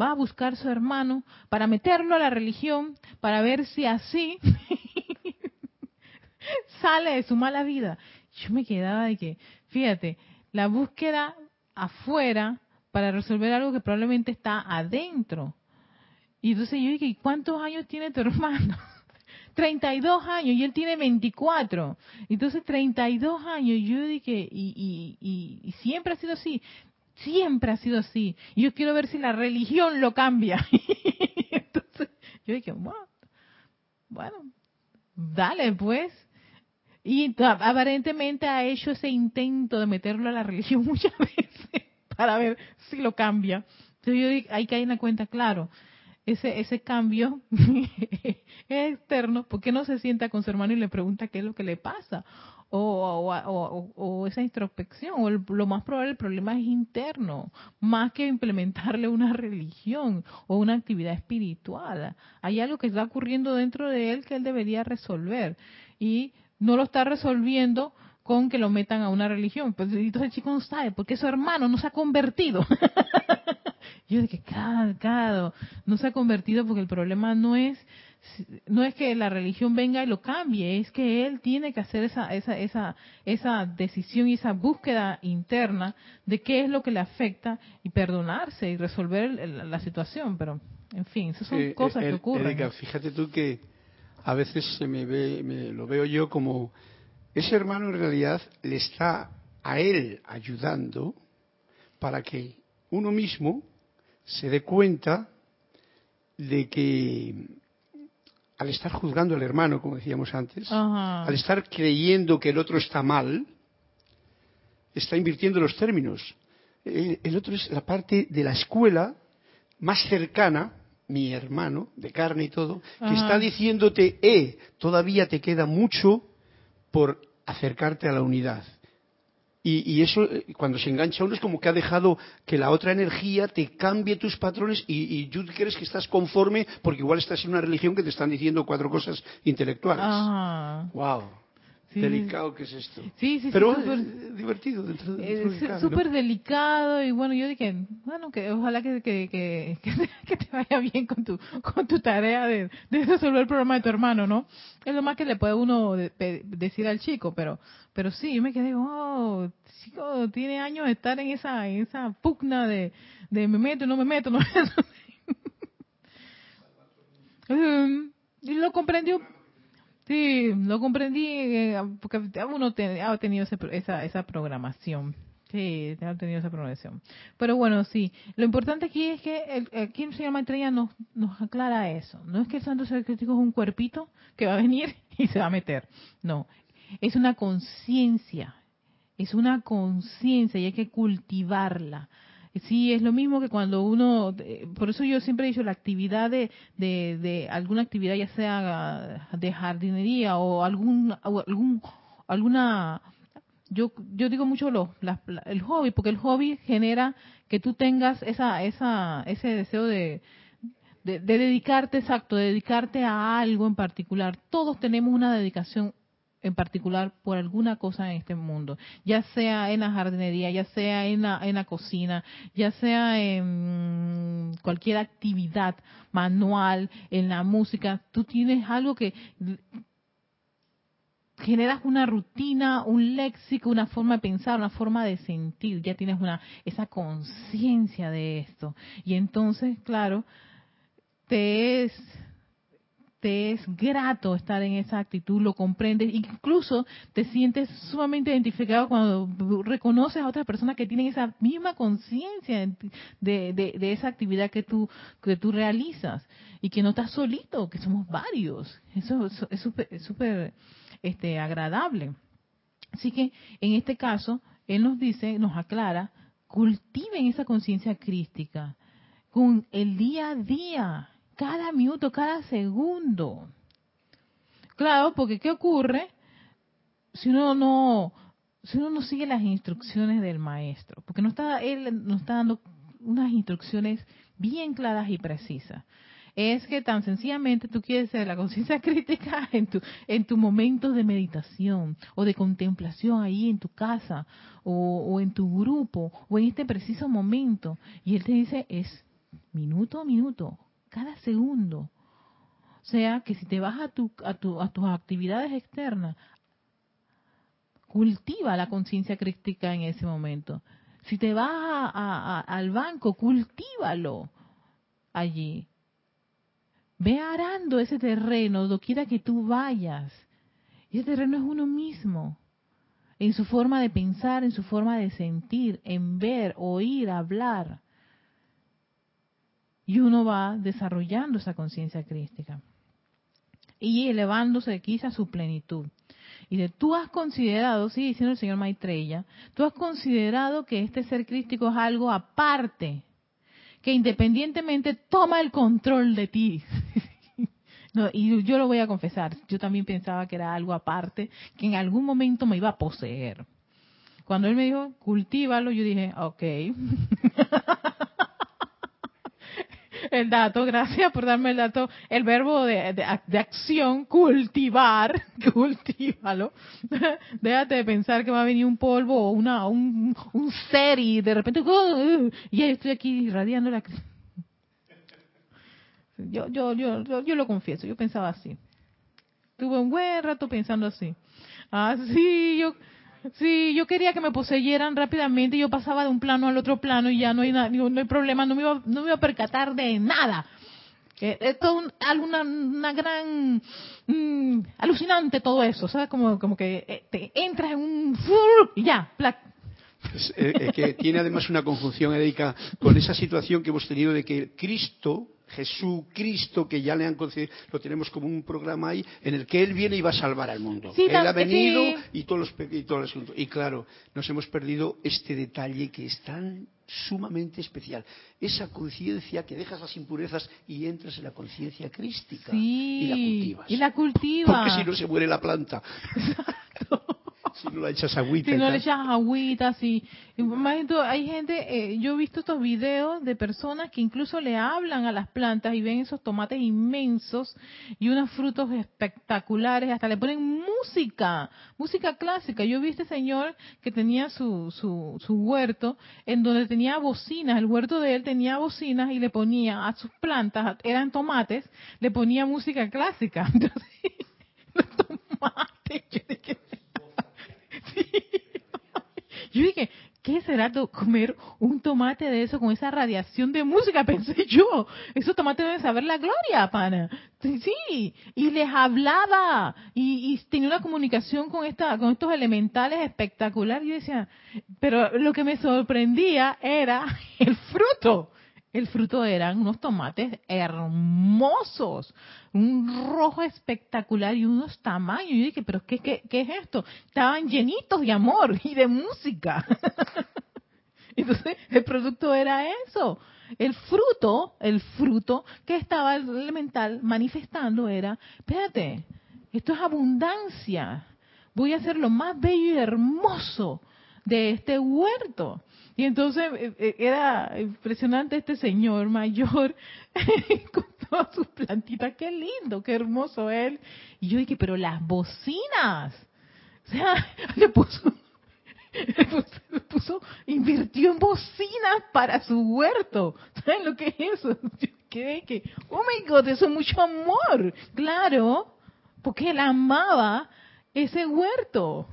Speaker 1: va a buscar su hermano para meterlo a la religión, para ver si así [laughs] sale de su mala vida. Yo me quedaba de que, fíjate, la búsqueda afuera para resolver algo que probablemente está adentro. Y entonces yo dije, ¿cuántos años tiene tu hermano? [laughs] 32 años y él tiene 24. Entonces 32 años, yo dije, y, y, siempre ha sido así, siempre ha sido así. Y yo quiero ver si la religión lo cambia. [laughs] Entonces yo dije, bueno, dale pues. Y aparentemente ha hecho ese intento de meterlo a la religión [laughs] muchas veces para ver si lo cambia. Entonces yo ahí cae en la cuenta, claro, ese, ese cambio [laughs] es externo, ¿por qué no se sienta con su hermano y le pregunta qué es lo que le pasa? O, o, esa introspección, o lo más probable el problema es interno, más que implementarle una religión o una actividad espiritual. Hay algo que está ocurriendo dentro de él que él debería resolver y no lo está resolviendo con que lo metan a una religión. Pues entonces el chico no sabe porque su hermano no se ha convertido. [laughs] Yo dije, cada, no se ha convertido porque el problema no es no es que la religión venga y lo cambie, es que él tiene que hacer esa, esa, esa, esa decisión y esa búsqueda interna de qué es lo que le afecta y perdonarse y resolver la situación. Pero, en fin, esas son cosas que ocurren.
Speaker 2: Erika, fíjate tú que a veces se me ve, me, lo veo yo como ese hermano en realidad le está a él ayudando para que uno mismo se dé cuenta de que al estar juzgando al hermano, como decíamos antes, al estar creyendo que el otro está mal, está invirtiendo los términos. El, otro es la parte de la escuela más cercana, mi hermano, de carne y todo, que está diciéndote, eh, todavía te queda mucho por acercarte a la unidad. Y, eso, eh, cuando se engancha uno, es como que ha dejado que la otra energía te cambie tus patrones y, y tú crees que estás conforme porque igual estás en una religión que te están diciendo cuatro cosas intelectuales. ¡Wow! Delicado que es esto.
Speaker 1: Sí, sí,
Speaker 2: Pero
Speaker 1: es
Speaker 2: divertido dentro, de
Speaker 1: Es súper delicado y bueno, yo dije, bueno, que ojalá que, que, [laughs] que, te vaya bien con tu, con tu tarea de, de, resolver el problema de tu hermano, ¿no? Es lo más que le puede uno decir al chico, pero pero sí, yo me quedé, oh, chico, tiene años de estar en esa, en esa pugna de, de me meto, no me meto, no me meto. [laughs] Um, y lo comprendió Sí, lo comprendí eh, porque uno ha tenido esa, esa programación. Sí, ha tenido esa programación. Pero bueno, sí. Lo importante aquí es que el, aquí el señor Maitreya nos, nos aclara eso. No es que el santo ser crítico es un cuerpito que va a venir [laughs] y se va a meter. No, es una conciencia. Es una conciencia y hay que cultivarla. Sí, es lo mismo que cuando uno, por eso yo siempre he dicho la actividad de, de, alguna actividad, ya sea de jardinería o algún, algún alguna, yo, yo digo mucho lo, el hobby, porque el hobby genera que tú tengas esa, esa, ese deseo de, de, dedicarte, exacto, de dedicarte a algo en particular. Todos tenemos una dedicación en particular por alguna cosa en este mundo, ya sea en la jardinería, ya sea en la, en la cocina, ya sea en cualquier actividad manual, en la música, tú tienes algo que generas una rutina, un léxico, una forma de pensar, una forma de sentir, ya tienes una esa conciencia de esto. Y entonces, claro, te es te es grato estar en esa actitud, lo comprendes, incluso te sientes sumamente identificado cuando reconoces a otras personas que tienen esa misma conciencia de, esa actividad que tú, que tú realizas y que no estás solito, que somos varios. Eso, es súper este, agradable. Así que en este caso, él nos dice, nos aclara, cultiven esa conciencia crística con el día a día cada minuto, cada segundo. Claro, porque ¿qué ocurre si uno no si uno no sigue las instrucciones del maestro? Porque no está él nos está dando unas instrucciones bien claras y precisas. Es que tan sencillamente tú quieres ser la conciencia [laughs] crítica en tu en tu momento de meditación o de contemplación ahí en tu casa o, o en tu grupo o en este preciso momento y él te dice es minuto a minuto, cada segundo. O sea, que si te vas a, tu, a, tu, a tus actividades externas, cultiva la conciencia crítica en ese momento. Si te vas a, al banco, cultívalo allí. Ve arando ese terreno, doquiera que tú vayas. Y ese terreno es uno mismo, en su forma de pensar, en su forma de sentir, en ver, oír, hablar y uno va desarrollando esa conciencia crística y elevándose quizá a su plenitud. Y de tú has considerado, sigue diciendo el señor Maitreya, tú has considerado que este ser crístico es algo aparte, que independientemente toma el control de ti. [laughs] y yo lo voy a confesar, yo también pensaba que era algo aparte, que en algún momento me iba a poseer. Cuando él me dijo, cultívalo, yo dije, ok. [laughs] el dato, gracias por darme el dato, el verbo de, de, acción, cultivar, [laughs] cultívalo. [laughs] Déjate de pensar que va a venir un polvo o una, un, un ser y de repente, uh, y estoy aquí irradiando la... Yo, yo, yo, yo, yo lo confieso, yo pensaba así. Tuve un buen rato pensando así. Así, yo Sí, yo quería que me poseyeran rápidamente, yo pasaba de un plano al otro plano y ya no hay, no hay problema, no me, iba, no me iba a percatar de nada. Esto es alguna, una gran mm, alucinante todo eso, ¿sabes? Como, como que eh, te entras en un y ya,
Speaker 2: eh, eh, que tiene además una conjunción, Erika, con esa situación que hemos tenido de que Cristo Jesucristo que ya le han concedido, lo tenemos como un programa ahí en el que Él viene y va a salvar al mundo. él ha venido y, todos los, y todo el asunto. Y claro, nos hemos perdido este detalle que es tan sumamente especial. Esa conciencia que dejas las impurezas y entras en la conciencia crística y la cultivas.
Speaker 1: Y la cultivas.
Speaker 2: Porque si no se muere la planta. [laughs] Exacto [laughs] si no le echas agüita.
Speaker 1: Si no le echas agüita, sí. hay gente, eh, yo he visto estos videos de personas que incluso le hablan a las plantas y ven esos tomates inmensos y unos frutos espectaculares, hasta le ponen música, música clásica. Yo vi este señor que tenía su, su, su huerto en donde tenía bocinas, el huerto de él tenía bocinas y le ponía a sus plantas, eran tomates, le ponía música clásica. [laughs] Entonces, [laughs] los tomates, yo dije, Yo ¿qué será comer un tomate de eso con esa radiación de música? [laughs] Pensé yo, esos tomates deben saber la gloria, pana. Sí, y les hablaba y, tenía una comunicación con esta, con estos elementales espectacular. Y decía, pero lo que me sorprendía era [laughs] el fruto. El fruto eran unos tomates hermosos, un rojo espectacular y unos tamaños. Y yo dije, pero ¿qué, qué, qué es esto? Estaban llenitos de amor y de música. [laughs] Entonces, el producto era eso. El fruto, el fruto que estaba el elemental manifestando era, espérate, esto es abundancia. Voy a hacer lo más bello y hermoso de este huerto. Y entonces eh, eh, era impresionante este señor mayor [laughs] con todas sus plantitas. Qué lindo, qué hermoso él. Y yo dije, pero las bocinas. O sea, [laughs] le puso, le puso, invirtió en bocinas para su huerto. ¿Saben lo que es eso? [laughs] Yo quedé que, oh my God, eso es mucho amor. Claro, porque él amaba ese huerto.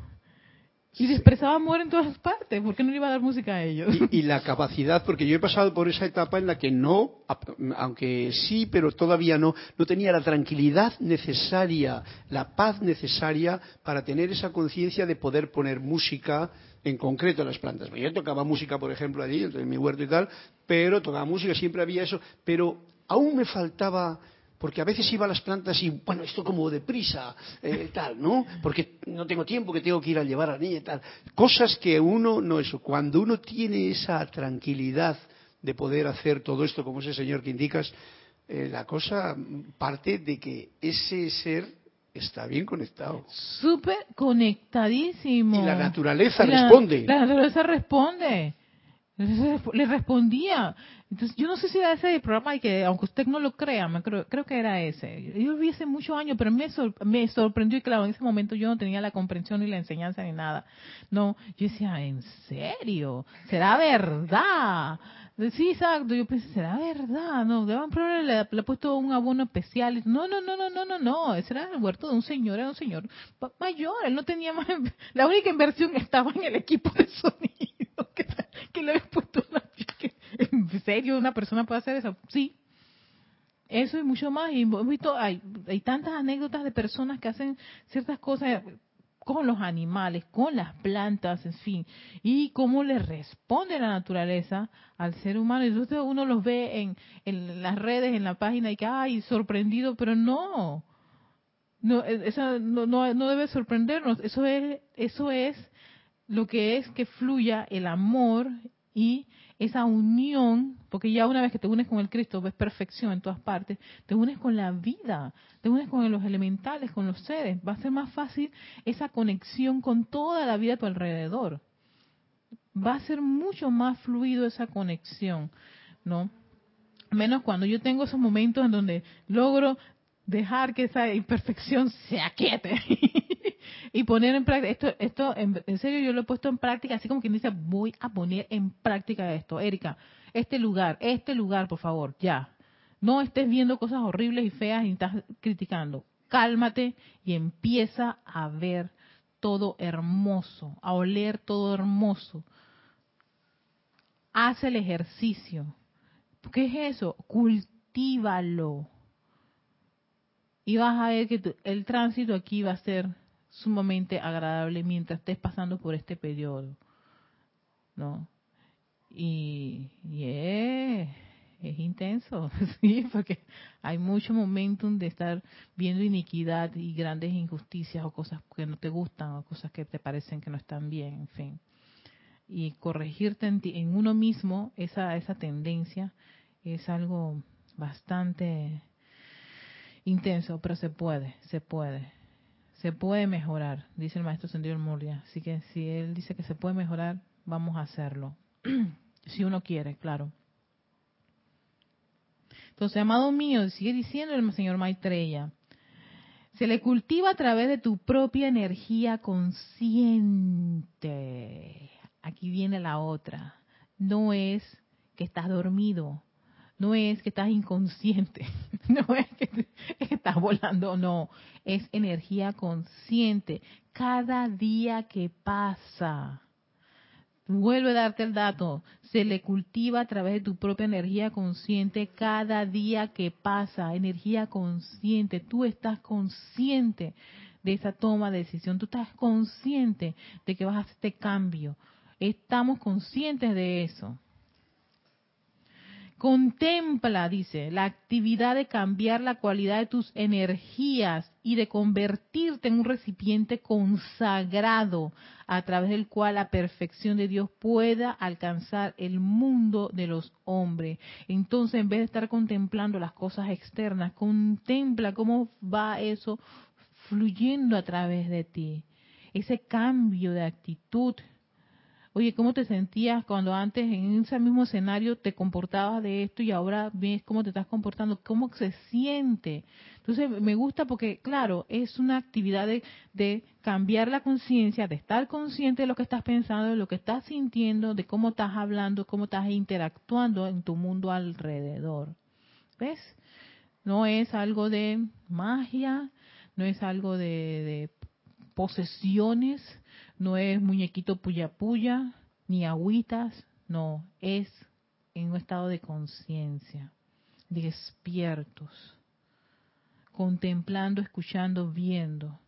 Speaker 1: Y expresaba amor en todas partes. ¿Por qué no le iba a dar música a ellos?
Speaker 2: Y, la capacidad, porque yo he pasado por esa etapa en la que no, aunque sí, pero todavía no, no tenía la tranquilidad necesaria, la paz necesaria para tener esa conciencia de poder poner música en concreto a las plantas. Yo tocaba música, por ejemplo, allí, en mi huerto y tal, pero tocaba música, siempre había eso, pero aún me faltaba porque a veces iba a las plantas y, bueno, esto como deprisa, eh, tal, ¿no? Porque no tengo tiempo, que tengo que ir a llevar a la niña y tal. Cosas que uno no eso. Cuando uno tiene esa tranquilidad de poder hacer todo esto como ese señor que indicas, eh, la cosa parte de que ese ser está bien conectado.
Speaker 1: Súper conectadísimo.
Speaker 2: Y la naturaleza responde.
Speaker 1: La naturaleza responde. [laughs] Le respondía. Entonces, yo no sé si era ese programa y que, aunque usted no lo crea, me creo, creo que era ese. Yo lo vi hace muchos años, pero me, me sorprendió y claro, en ese momento yo no tenía la comprensión ni la enseñanza ni nada. No, yo decía, ¿en serio? ¿Será verdad? Sí, exacto. Yo pensé, ¿será verdad? No, le, le ha puesto un abono especial. No, no, no, no, no, no, no. Ese era el huerto de un señor, era un señor mayor. Él no tenía más. [laughs] La única inversión estaba en el equipo de sonido. [laughs] Que que le habías puesto una... [laughs] ¿En serio una persona puede hacer eso? Sí. Eso y mucho más. Y hemos visto, hay, hay tantas anécdotas de personas que hacen ciertas cosas con los animales, con las plantas, en fin, y cómo le responde la naturaleza al ser humano. Y entonces uno los ve en, las redes, en la página, y que, ay, sorprendido, pero no. No, eso no, no, no debe sorprendernos. Eso es, eso es lo que es que fluya el amor y esa unión, porque ya una vez que te unes con el Cristo, ves perfección en todas partes, te unes con la vida, te unes con los elementales, con los seres, va a ser más fácil esa conexión con toda la vida a tu alrededor. Va a ser mucho más fluido esa conexión, ¿no? Menos cuando yo tengo esos momentos en donde logro dejar que esa imperfección se aquiete [laughs] y poner en práctica, esto, esto en, serio yo lo he puesto en práctica, así como quien dice, voy a poner en práctica esto. Erika, este lugar, este lugar, por favor, ya. No estés viendo cosas horribles y feas y estás criticando. Cálmate y empieza a ver todo hermoso, a oler todo hermoso. Haz el ejercicio. ¿Qué es eso? Cultívalo. Y vas a ver que el tránsito aquí va a ser sumamente agradable mientras estés pasando por este periodo. ¿No? Y, es, intenso, [laughs] sí, porque hay mucho momentum de estar viendo iniquidad y grandes injusticias o cosas que no te gustan o cosas que te parecen que no están bien, en fin. Y corregirte en, en uno mismo esa, esa tendencia es algo bastante intenso, pero se puede, se puede se puede mejorar, dice el maestro Sendido Murria. Así que si él dice que se puede mejorar, vamos a hacerlo. [clears throat] si uno quiere, claro. Entonces, amado mío, sigue diciendo el señor Maitreya, se le cultiva a través de tu propia energía consciente. Aquí viene la otra. No es que estás dormido, no es que estás inconsciente, [laughs] no es que estás volando, no, es energía consciente. Cada día que pasa, vuelve a darte el dato, se le cultiva a través de tu propia energía consciente cada día que pasa, energía consciente, tú estás consciente de esa toma de decisión, tú estás consciente de que vas a hacer este cambio, estamos conscientes de eso. Contempla, dice, la actividad de cambiar la cualidad de tus energías y de convertirte en un recipiente consagrado a través del cual la perfección de Dios pueda alcanzar el mundo de los hombres. Entonces, en vez de estar contemplando las cosas externas, contempla cómo va eso fluyendo a través de ti. Ese cambio de actitud Oye, ¿cómo te sentías cuando antes en ese mismo escenario te comportabas de esto y ahora ves cómo te estás comportando? ¿Cómo se siente? Entonces me gusta porque, claro, es una actividad de, cambiar la conciencia, de estar consciente de lo que estás pensando, de lo que estás sintiendo, de cómo estás hablando, cómo estás interactuando en tu mundo alrededor. ¿Ves? No es algo de magia, no es algo de, de posesiones, no es muñequito puya puya, ni agüitas, no, es en un estado de conciencia, despiertos, contemplando, escuchando, viendo.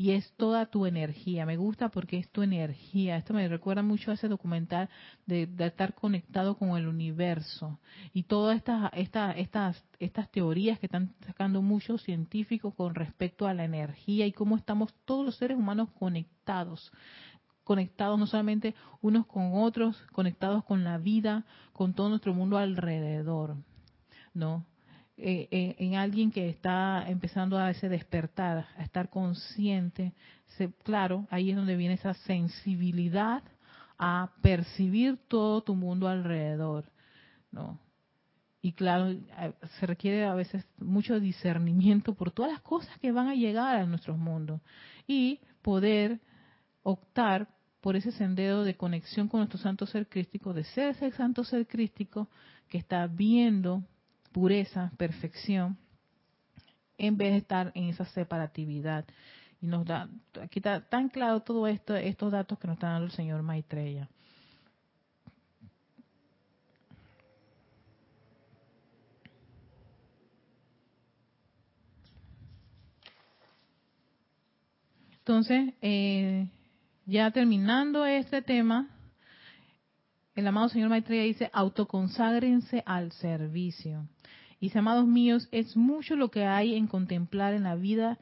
Speaker 1: Y es toda tu energía. Me gusta porque es tu energía. Esto me recuerda mucho a ese documental de, estar conectado con el universo. Y todas estas, estas, estas, estas teorías que están sacando muchos científicos con respecto a la energía y cómo estamos todos los seres humanos conectados conectados no solamente unos con otros, conectados con la vida, con todo nuestro mundo alrededor, ¿no? Eh, eh, en alguien que está empezando a ese despertar, a estar consciente, claro, ahí es donde viene esa sensibilidad a percibir todo tu mundo alrededor, ¿no? Y claro, se requiere a veces mucho discernimiento por todas las cosas que van a llegar a nuestros mundos y poder optar por ese sendero de conexión con nuestro santo ser crístico, de ser ese santo ser crístico que está viendo pureza, perfección, en vez de estar en esa separatividad. Y nos da, aquí está tan claro todo esto, estos datos que nos está dando el señor Maitreya. Entonces, eh, ya terminando este tema, el amado señor Maitreya dice, autoconságrense al servicio. Y amados míos, es mucho lo que hay en contemplar en la vida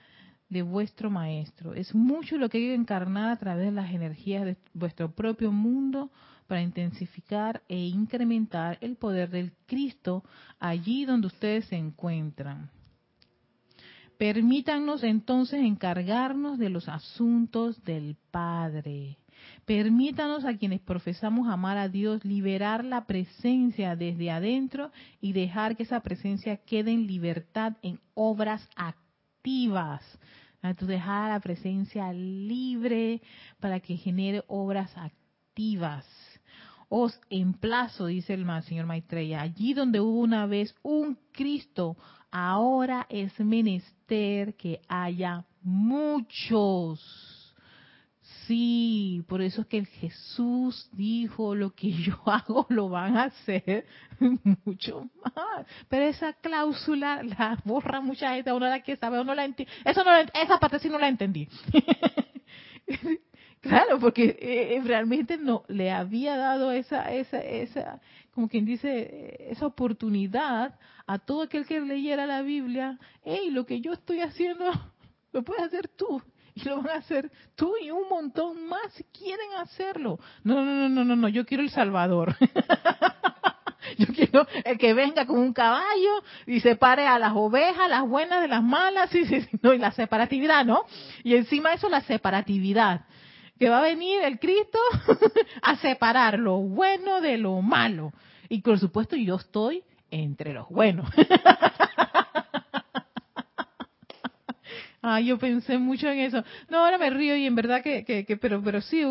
Speaker 1: de vuestro maestro. Es mucho lo que hay que encarnar a través de las energías de vuestro propio mundo para intensificar e incrementar el poder del Cristo allí donde ustedes se encuentran. Permítanos entonces encargarnos de los asuntos del Padre. Permítanos a quienes profesamos amar a Dios liberar la presencia desde adentro y dejar que esa presencia quede en libertad en obras activas. dejar la presencia libre para que genere obras activas. Os emplazo, dice el Señor Maitreya, allí donde hubo una vez un Cristo, ahora es menester que haya muchos. Sí, por eso es que Jesús dijo, lo que yo [laughs] hago lo van a hacer [laughs] mucho más. Pero esa cláusula la borra mucha gente, uno la que sabe, uno la entiende. Eso no, esa parte sí no la entendí. [laughs] Claro, porque eh, realmente no le había dado esa, esa, esa, como quien dice, esa oportunidad a todo aquel que leyera la Biblia. Hey, lo que yo estoy haciendo, lo puedes hacer tú. Y lo van a hacer tú y un montón más si quieren hacerlo. No, no, no, no, no, no, yo quiero el Salvador. [laughs] yo quiero el que venga con un caballo y separe a las ovejas, las buenas de las malas, y, no, y la separatividad, ¿no? Y encima eso la separatividad que va a venir el Cristo [laughs] a separar lo bueno de lo malo. Y por supuesto yo estoy entre los buenos. [laughs] Ah, yo pensé mucho en eso. No, ahora me río y en verdad que, que, pero, pero sí,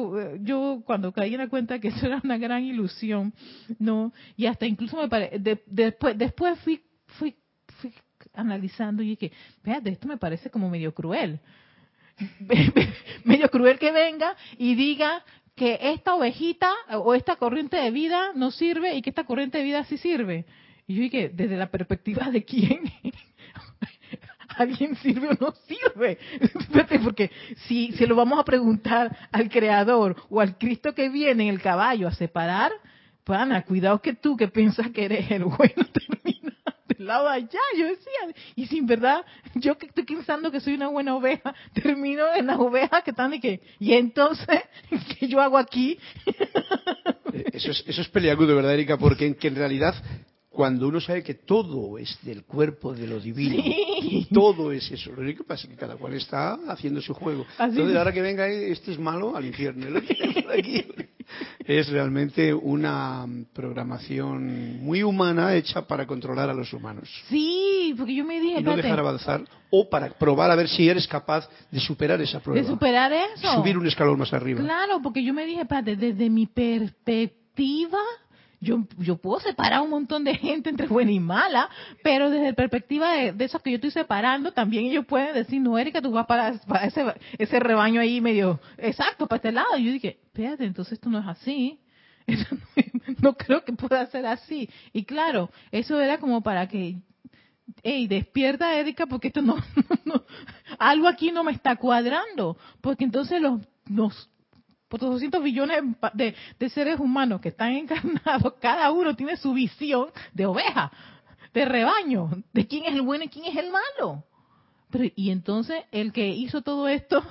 Speaker 1: yo cuando caí en la cuenta que [laughs] eso era una gran ilusión, no, y hasta incluso me parece, después, después fui, fui, fui analizando y dije, fíjate, esto me parece como medio cruel. [laughs] medio cruel que venga y diga que esta ovejita o esta corriente de vida no sirve y que esta corriente de vida sí sirve. Y yo dije, desde la perspectiva de quién, [laughs] ¿alguien sirve o no sirve? [laughs] Porque si se lo vamos a preguntar al Creador o al Cristo que viene en el caballo a separar, pana, cuidado que tú que piensas que eres el bueno [laughs] termina del lado de allá. Yo decía, y sin verdad, yo que estoy pensando que soy una buena oveja, termino en las ovejas que están y que, y entonces, [laughs] ¿qué yo hago aquí?
Speaker 2: Eh, eso es, eso es peleagudo, ¿verdad, Erika? Porque en, que en realidad cuando uno sabe que todo es del cuerpo de lo divino y todo es eso. Lo único que pasa es que cada cual está haciendo su juego. Entonces ahora que venga este es malo al infierno es realmente una programación muy humana hecha para controlar a los humanos.
Speaker 1: Sí porque yo me dije
Speaker 2: y no dejar avanzar o para probar a ver si eres capaz de superar esa prueba.
Speaker 1: De superar eso
Speaker 2: subir un escalón más arriba.
Speaker 1: Claro porque yo me dije espérate desde mi perspectiva yo, yo puedo separar un montón de gente entre buena y mala, pero desde la perspectiva de, de esos que yo estoy separando, también ellos pueden decir, no, Erika, tú vas para, para ese, ese rebaño ahí medio, exacto, para este lado. Y yo dije, espérate, entonces esto no es así. [laughs] no creo que pueda ser así. Y claro, eso era como para que, hey, despierta Erika porque esto [laughs] no, algo aquí no me está cuadrando. Porque entonces los, los por 200 billones de, de, seres humanos que están [laughs] encarnados, cada uno tiene su visión de oveja, de rebaño, de quién es el bueno y quién es el malo. Pero, y entonces el que hizo todo esto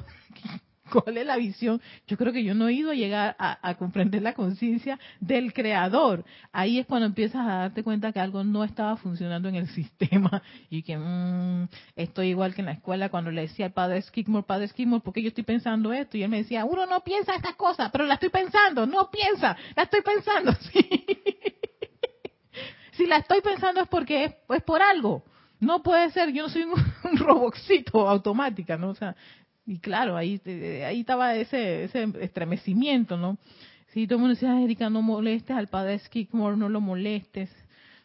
Speaker 1: [laughs] cuál es la visión. Yo creo que yo no he ido a llegar a, comprender la conciencia del creador. Ahí es cuando empiezas a darte cuenta que algo no estaba funcionando en el [laughs] sistema y que mmm, estoy igual que en la escuela cuando le decía al padre Skidmore, padre Skidmore, ¿por qué yo estoy pensando esto? Y él me decía, uno no piensa estas cosas, pero la estoy pensando, no piensa, la estoy pensando. [laughs] Si la estoy pensando es porque es, es por algo. No puede ser, yo no soy un, un robotcito automática, ¿no? O sea, y claro, ahí, eh, ahí estaba ese, ese estremecimiento, ¿no? Sí, todo el mundo decía, Erika, no molestes al padre Skidmore, no lo molestes.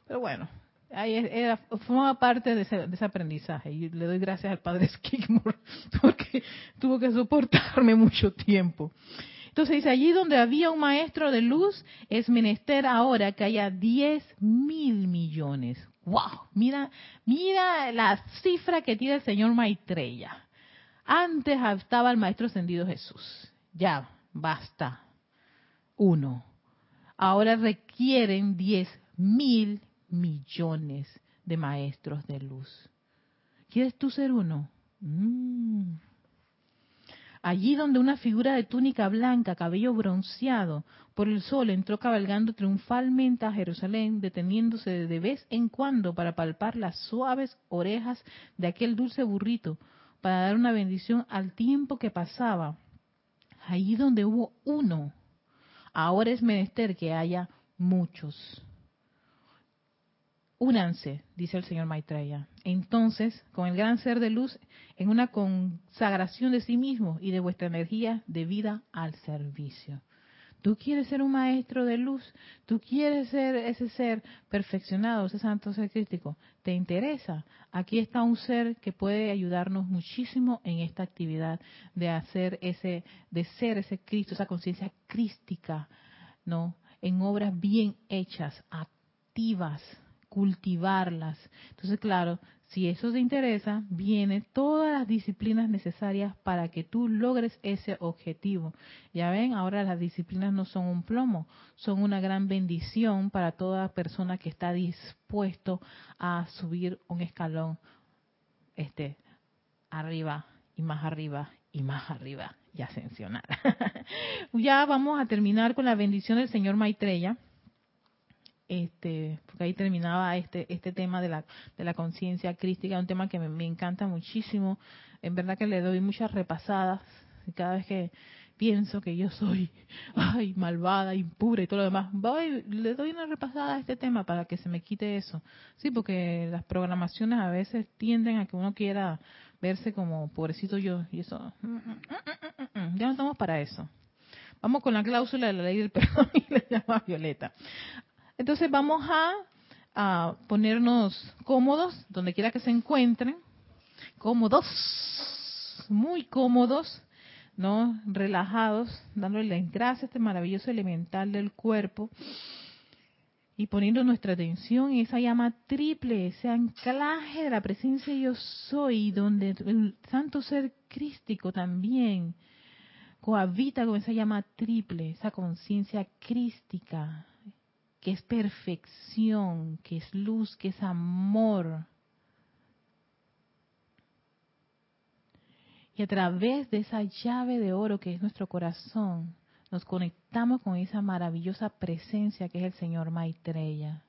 Speaker 1: Pero bueno, ahí era, formaba parte de ese, de ese, aprendizaje. Y le doy gracias al padre [laughs] Skidmore porque tuvo que soportarme mucho tiempo. Entonces dice, allí donde había un maestro de luz, es menester ahora que haya 10 mil millones. ¡Wow! Mira, mira la cifra que tiene el señor Maitreya. Antes estaba el Maestro Ascendido Jesús. Ya, basta. Uno. Ahora requieren diez mil millones de maestros de luz. ¿Quieres tú ser uno? Mm. Allí donde una figura de túnica blanca, cabello bronceado por el sol, entró cabalgando triunfalmente a Jerusalén, deteniéndose de vez en cuando para palpar las suaves orejas de aquel dulce burrito, para dar una bendición al tiempo que pasaba. Allí donde hubo uno, ahora es menester que haya muchos. Únanse, dice el señor Maitreya. Entonces, con el gran ser de luz, en una consagración de sí mismo y de vuestra energía de vida al servicio. Tú quieres ser un maestro de luz, tú quieres ser ese ser perfeccionado, ese santo ser crítico. ¿Te interesa? Aquí está un ser que puede ayudarnos muchísimo en esta actividad de hacer ese, de ser ese Cristo, esa conciencia crística, ¿no? En obras bien hechas, activas, cultivarlas. Entonces, claro, si eso te interesa, vienen todas las disciplinas necesarias para que tú logres ese objetivo. Ya ven, ahora las disciplinas no son un plomo, son una gran bendición para toda persona que está dispuesto a subir un escalón este arriba y más arriba y más arriba y ascensionar. [laughs] ya vamos a terminar con la bendición del señor Maitreya este, porque ahí terminaba este, este tema de la, de la conciencia crística, un tema que me, encanta muchísimo. En verdad que le doy muchas repasadas cada vez que pienso que yo soy [laughs] ay, malvada, impura y todo lo demás, voy, le doy una repasada a este tema para que se me quite eso. Sí, porque las programaciones a veces tienden a que uno quiera verse como pobrecito yo y eso. Mm, mm, mm, ya no estamos para eso. Vamos con la cláusula de la ley del [laughs] perdón y le llama Violeta. Entonces vamos a, ponernos cómodos, donde quiera que se encuentren, cómodos, muy cómodos, ¿no? Relajados, dándole gracias a este maravilloso elemental del cuerpo y poniendo nuestra atención en esa llama triple, ese anclaje de la presencia yo soy, donde el santo ser crístico también cohabita con esa llama triple, esa conciencia crística, que es perfección, que es luz, que es amor. Y a través de esa llave de oro que es nuestro corazón, nos conectamos con esa maravillosa presencia que es el Señor Maitreya.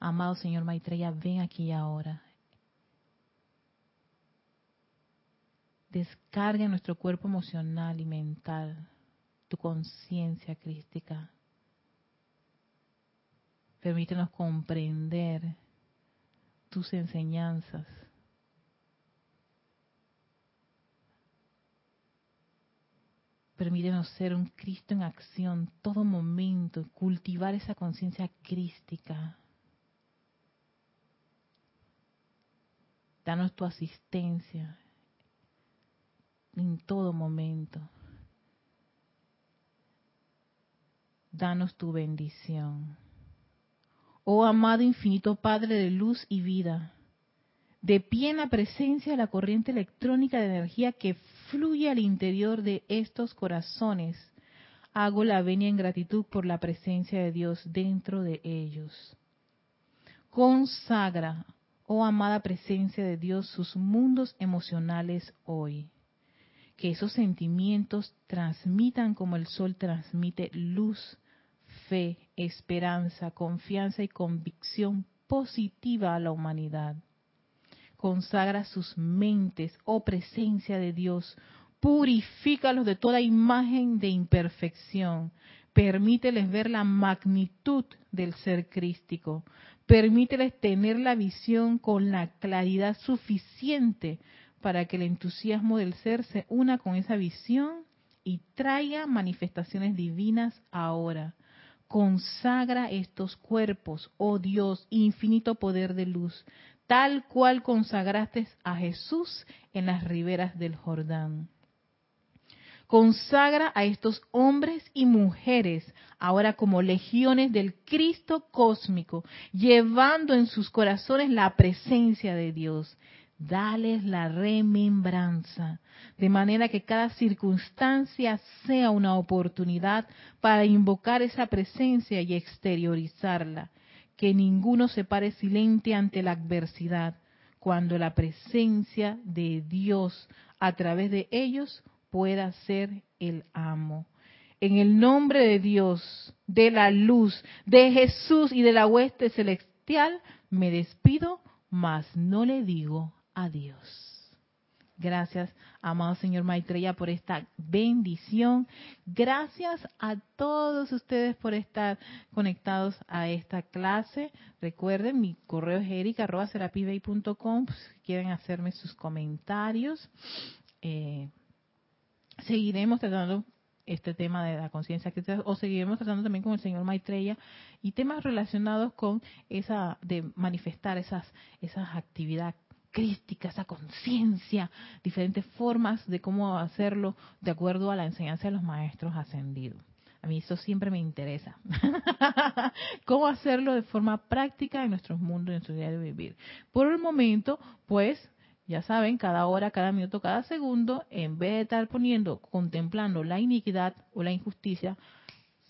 Speaker 1: Amado Señor Maitreya, ven aquí ahora. Descarga en nuestro cuerpo emocional y mental tu conciencia crística Permítenos comprender tus enseñanzas. Permítenos ser un Cristo en acción todo momento, cultivar esa conciencia crística. Danos tu asistencia en todo momento. Danos tu bendición. Oh amado infinito Padre de luz y vida, de pie en la presencia de la corriente electrónica de energía que fluye al interior de estos corazones, hago la venia en gratitud por la presencia de Dios dentro de ellos. Consagra, oh amada presencia de Dios, sus mundos emocionales hoy. Que esos sentimientos transmitan como el sol transmite luz, fe, esperanza, confianza y convicción positiva a la humanidad. Consagra sus mentes, oh presencia de Dios, purifícalos de toda imagen de imperfección. Permíteles ver la magnitud del ser crístico. Permíteles tener la visión con la claridad suficiente para que el entusiasmo del ser se una con esa visión y traiga manifestaciones divinas ahora consagra estos cuerpos, oh Dios, infinito poder de luz, tal cual consagraste a Jesús en las riberas del Jordán. Consagra a estos hombres y mujeres ahora como legiones del Cristo cósmico, llevando en sus corazones la presencia de Dios dales la remembranza, de manera que cada circunstancia sea una oportunidad para invocar esa presencia y exteriorizarla, que ninguno se pare silente ante la adversidad, cuando la presencia de Dios a través de ellos pueda ser el amo. En el nombre de Dios, de la luz, de Jesús y de la hueste celestial, me despido, mas no le digo Adiós. Gracias, amado señor Maitreya, por esta bendición. Gracias a todos ustedes por estar conectados a esta clase. Recuerden, mi correo es erica.com pues, si quieren hacerme sus comentarios. Eh, seguiremos tratando este tema de la conciencia o seguiremos tratando también con el señor Maitreya y temas relacionados con esa de manifestar esas esas actividades crística, esa conciencia, diferentes formas de cómo hacerlo de acuerdo a la enseñanza de los maestros ascendidos. A mí eso siempre me interesa. [laughs] ¿Cómo hacerlo de forma práctica en nuestros mundos, en nuestro día de vivir? Por el momento, pues, ya saben, cada hora, cada minuto, cada segundo, en vez de estar poniendo, contemplando la iniquidad o la injusticia,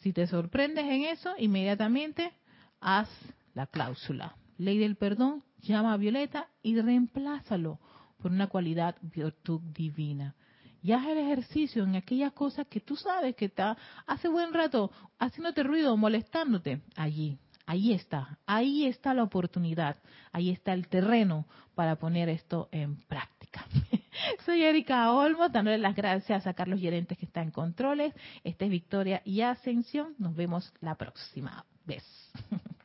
Speaker 1: si te sorprendes en eso, inmediatamente haz la cláusula. Ley del perdón, llama a Violeta y reemplázalo por una cualidad virtud divina. Y haz el ejercicio en aquellas cosas que tú sabes que está hace buen rato haciéndote ruido, molestándote. Allí, ahí está, ahí está la oportunidad, ahí está el terreno para poner esto en práctica. [laughs] Soy Erika Olmo, dándole las gracias a Carlos Gerentes que está en controles. Esta es Victoria y Ascensión. Nos vemos la próxima vez. [laughs]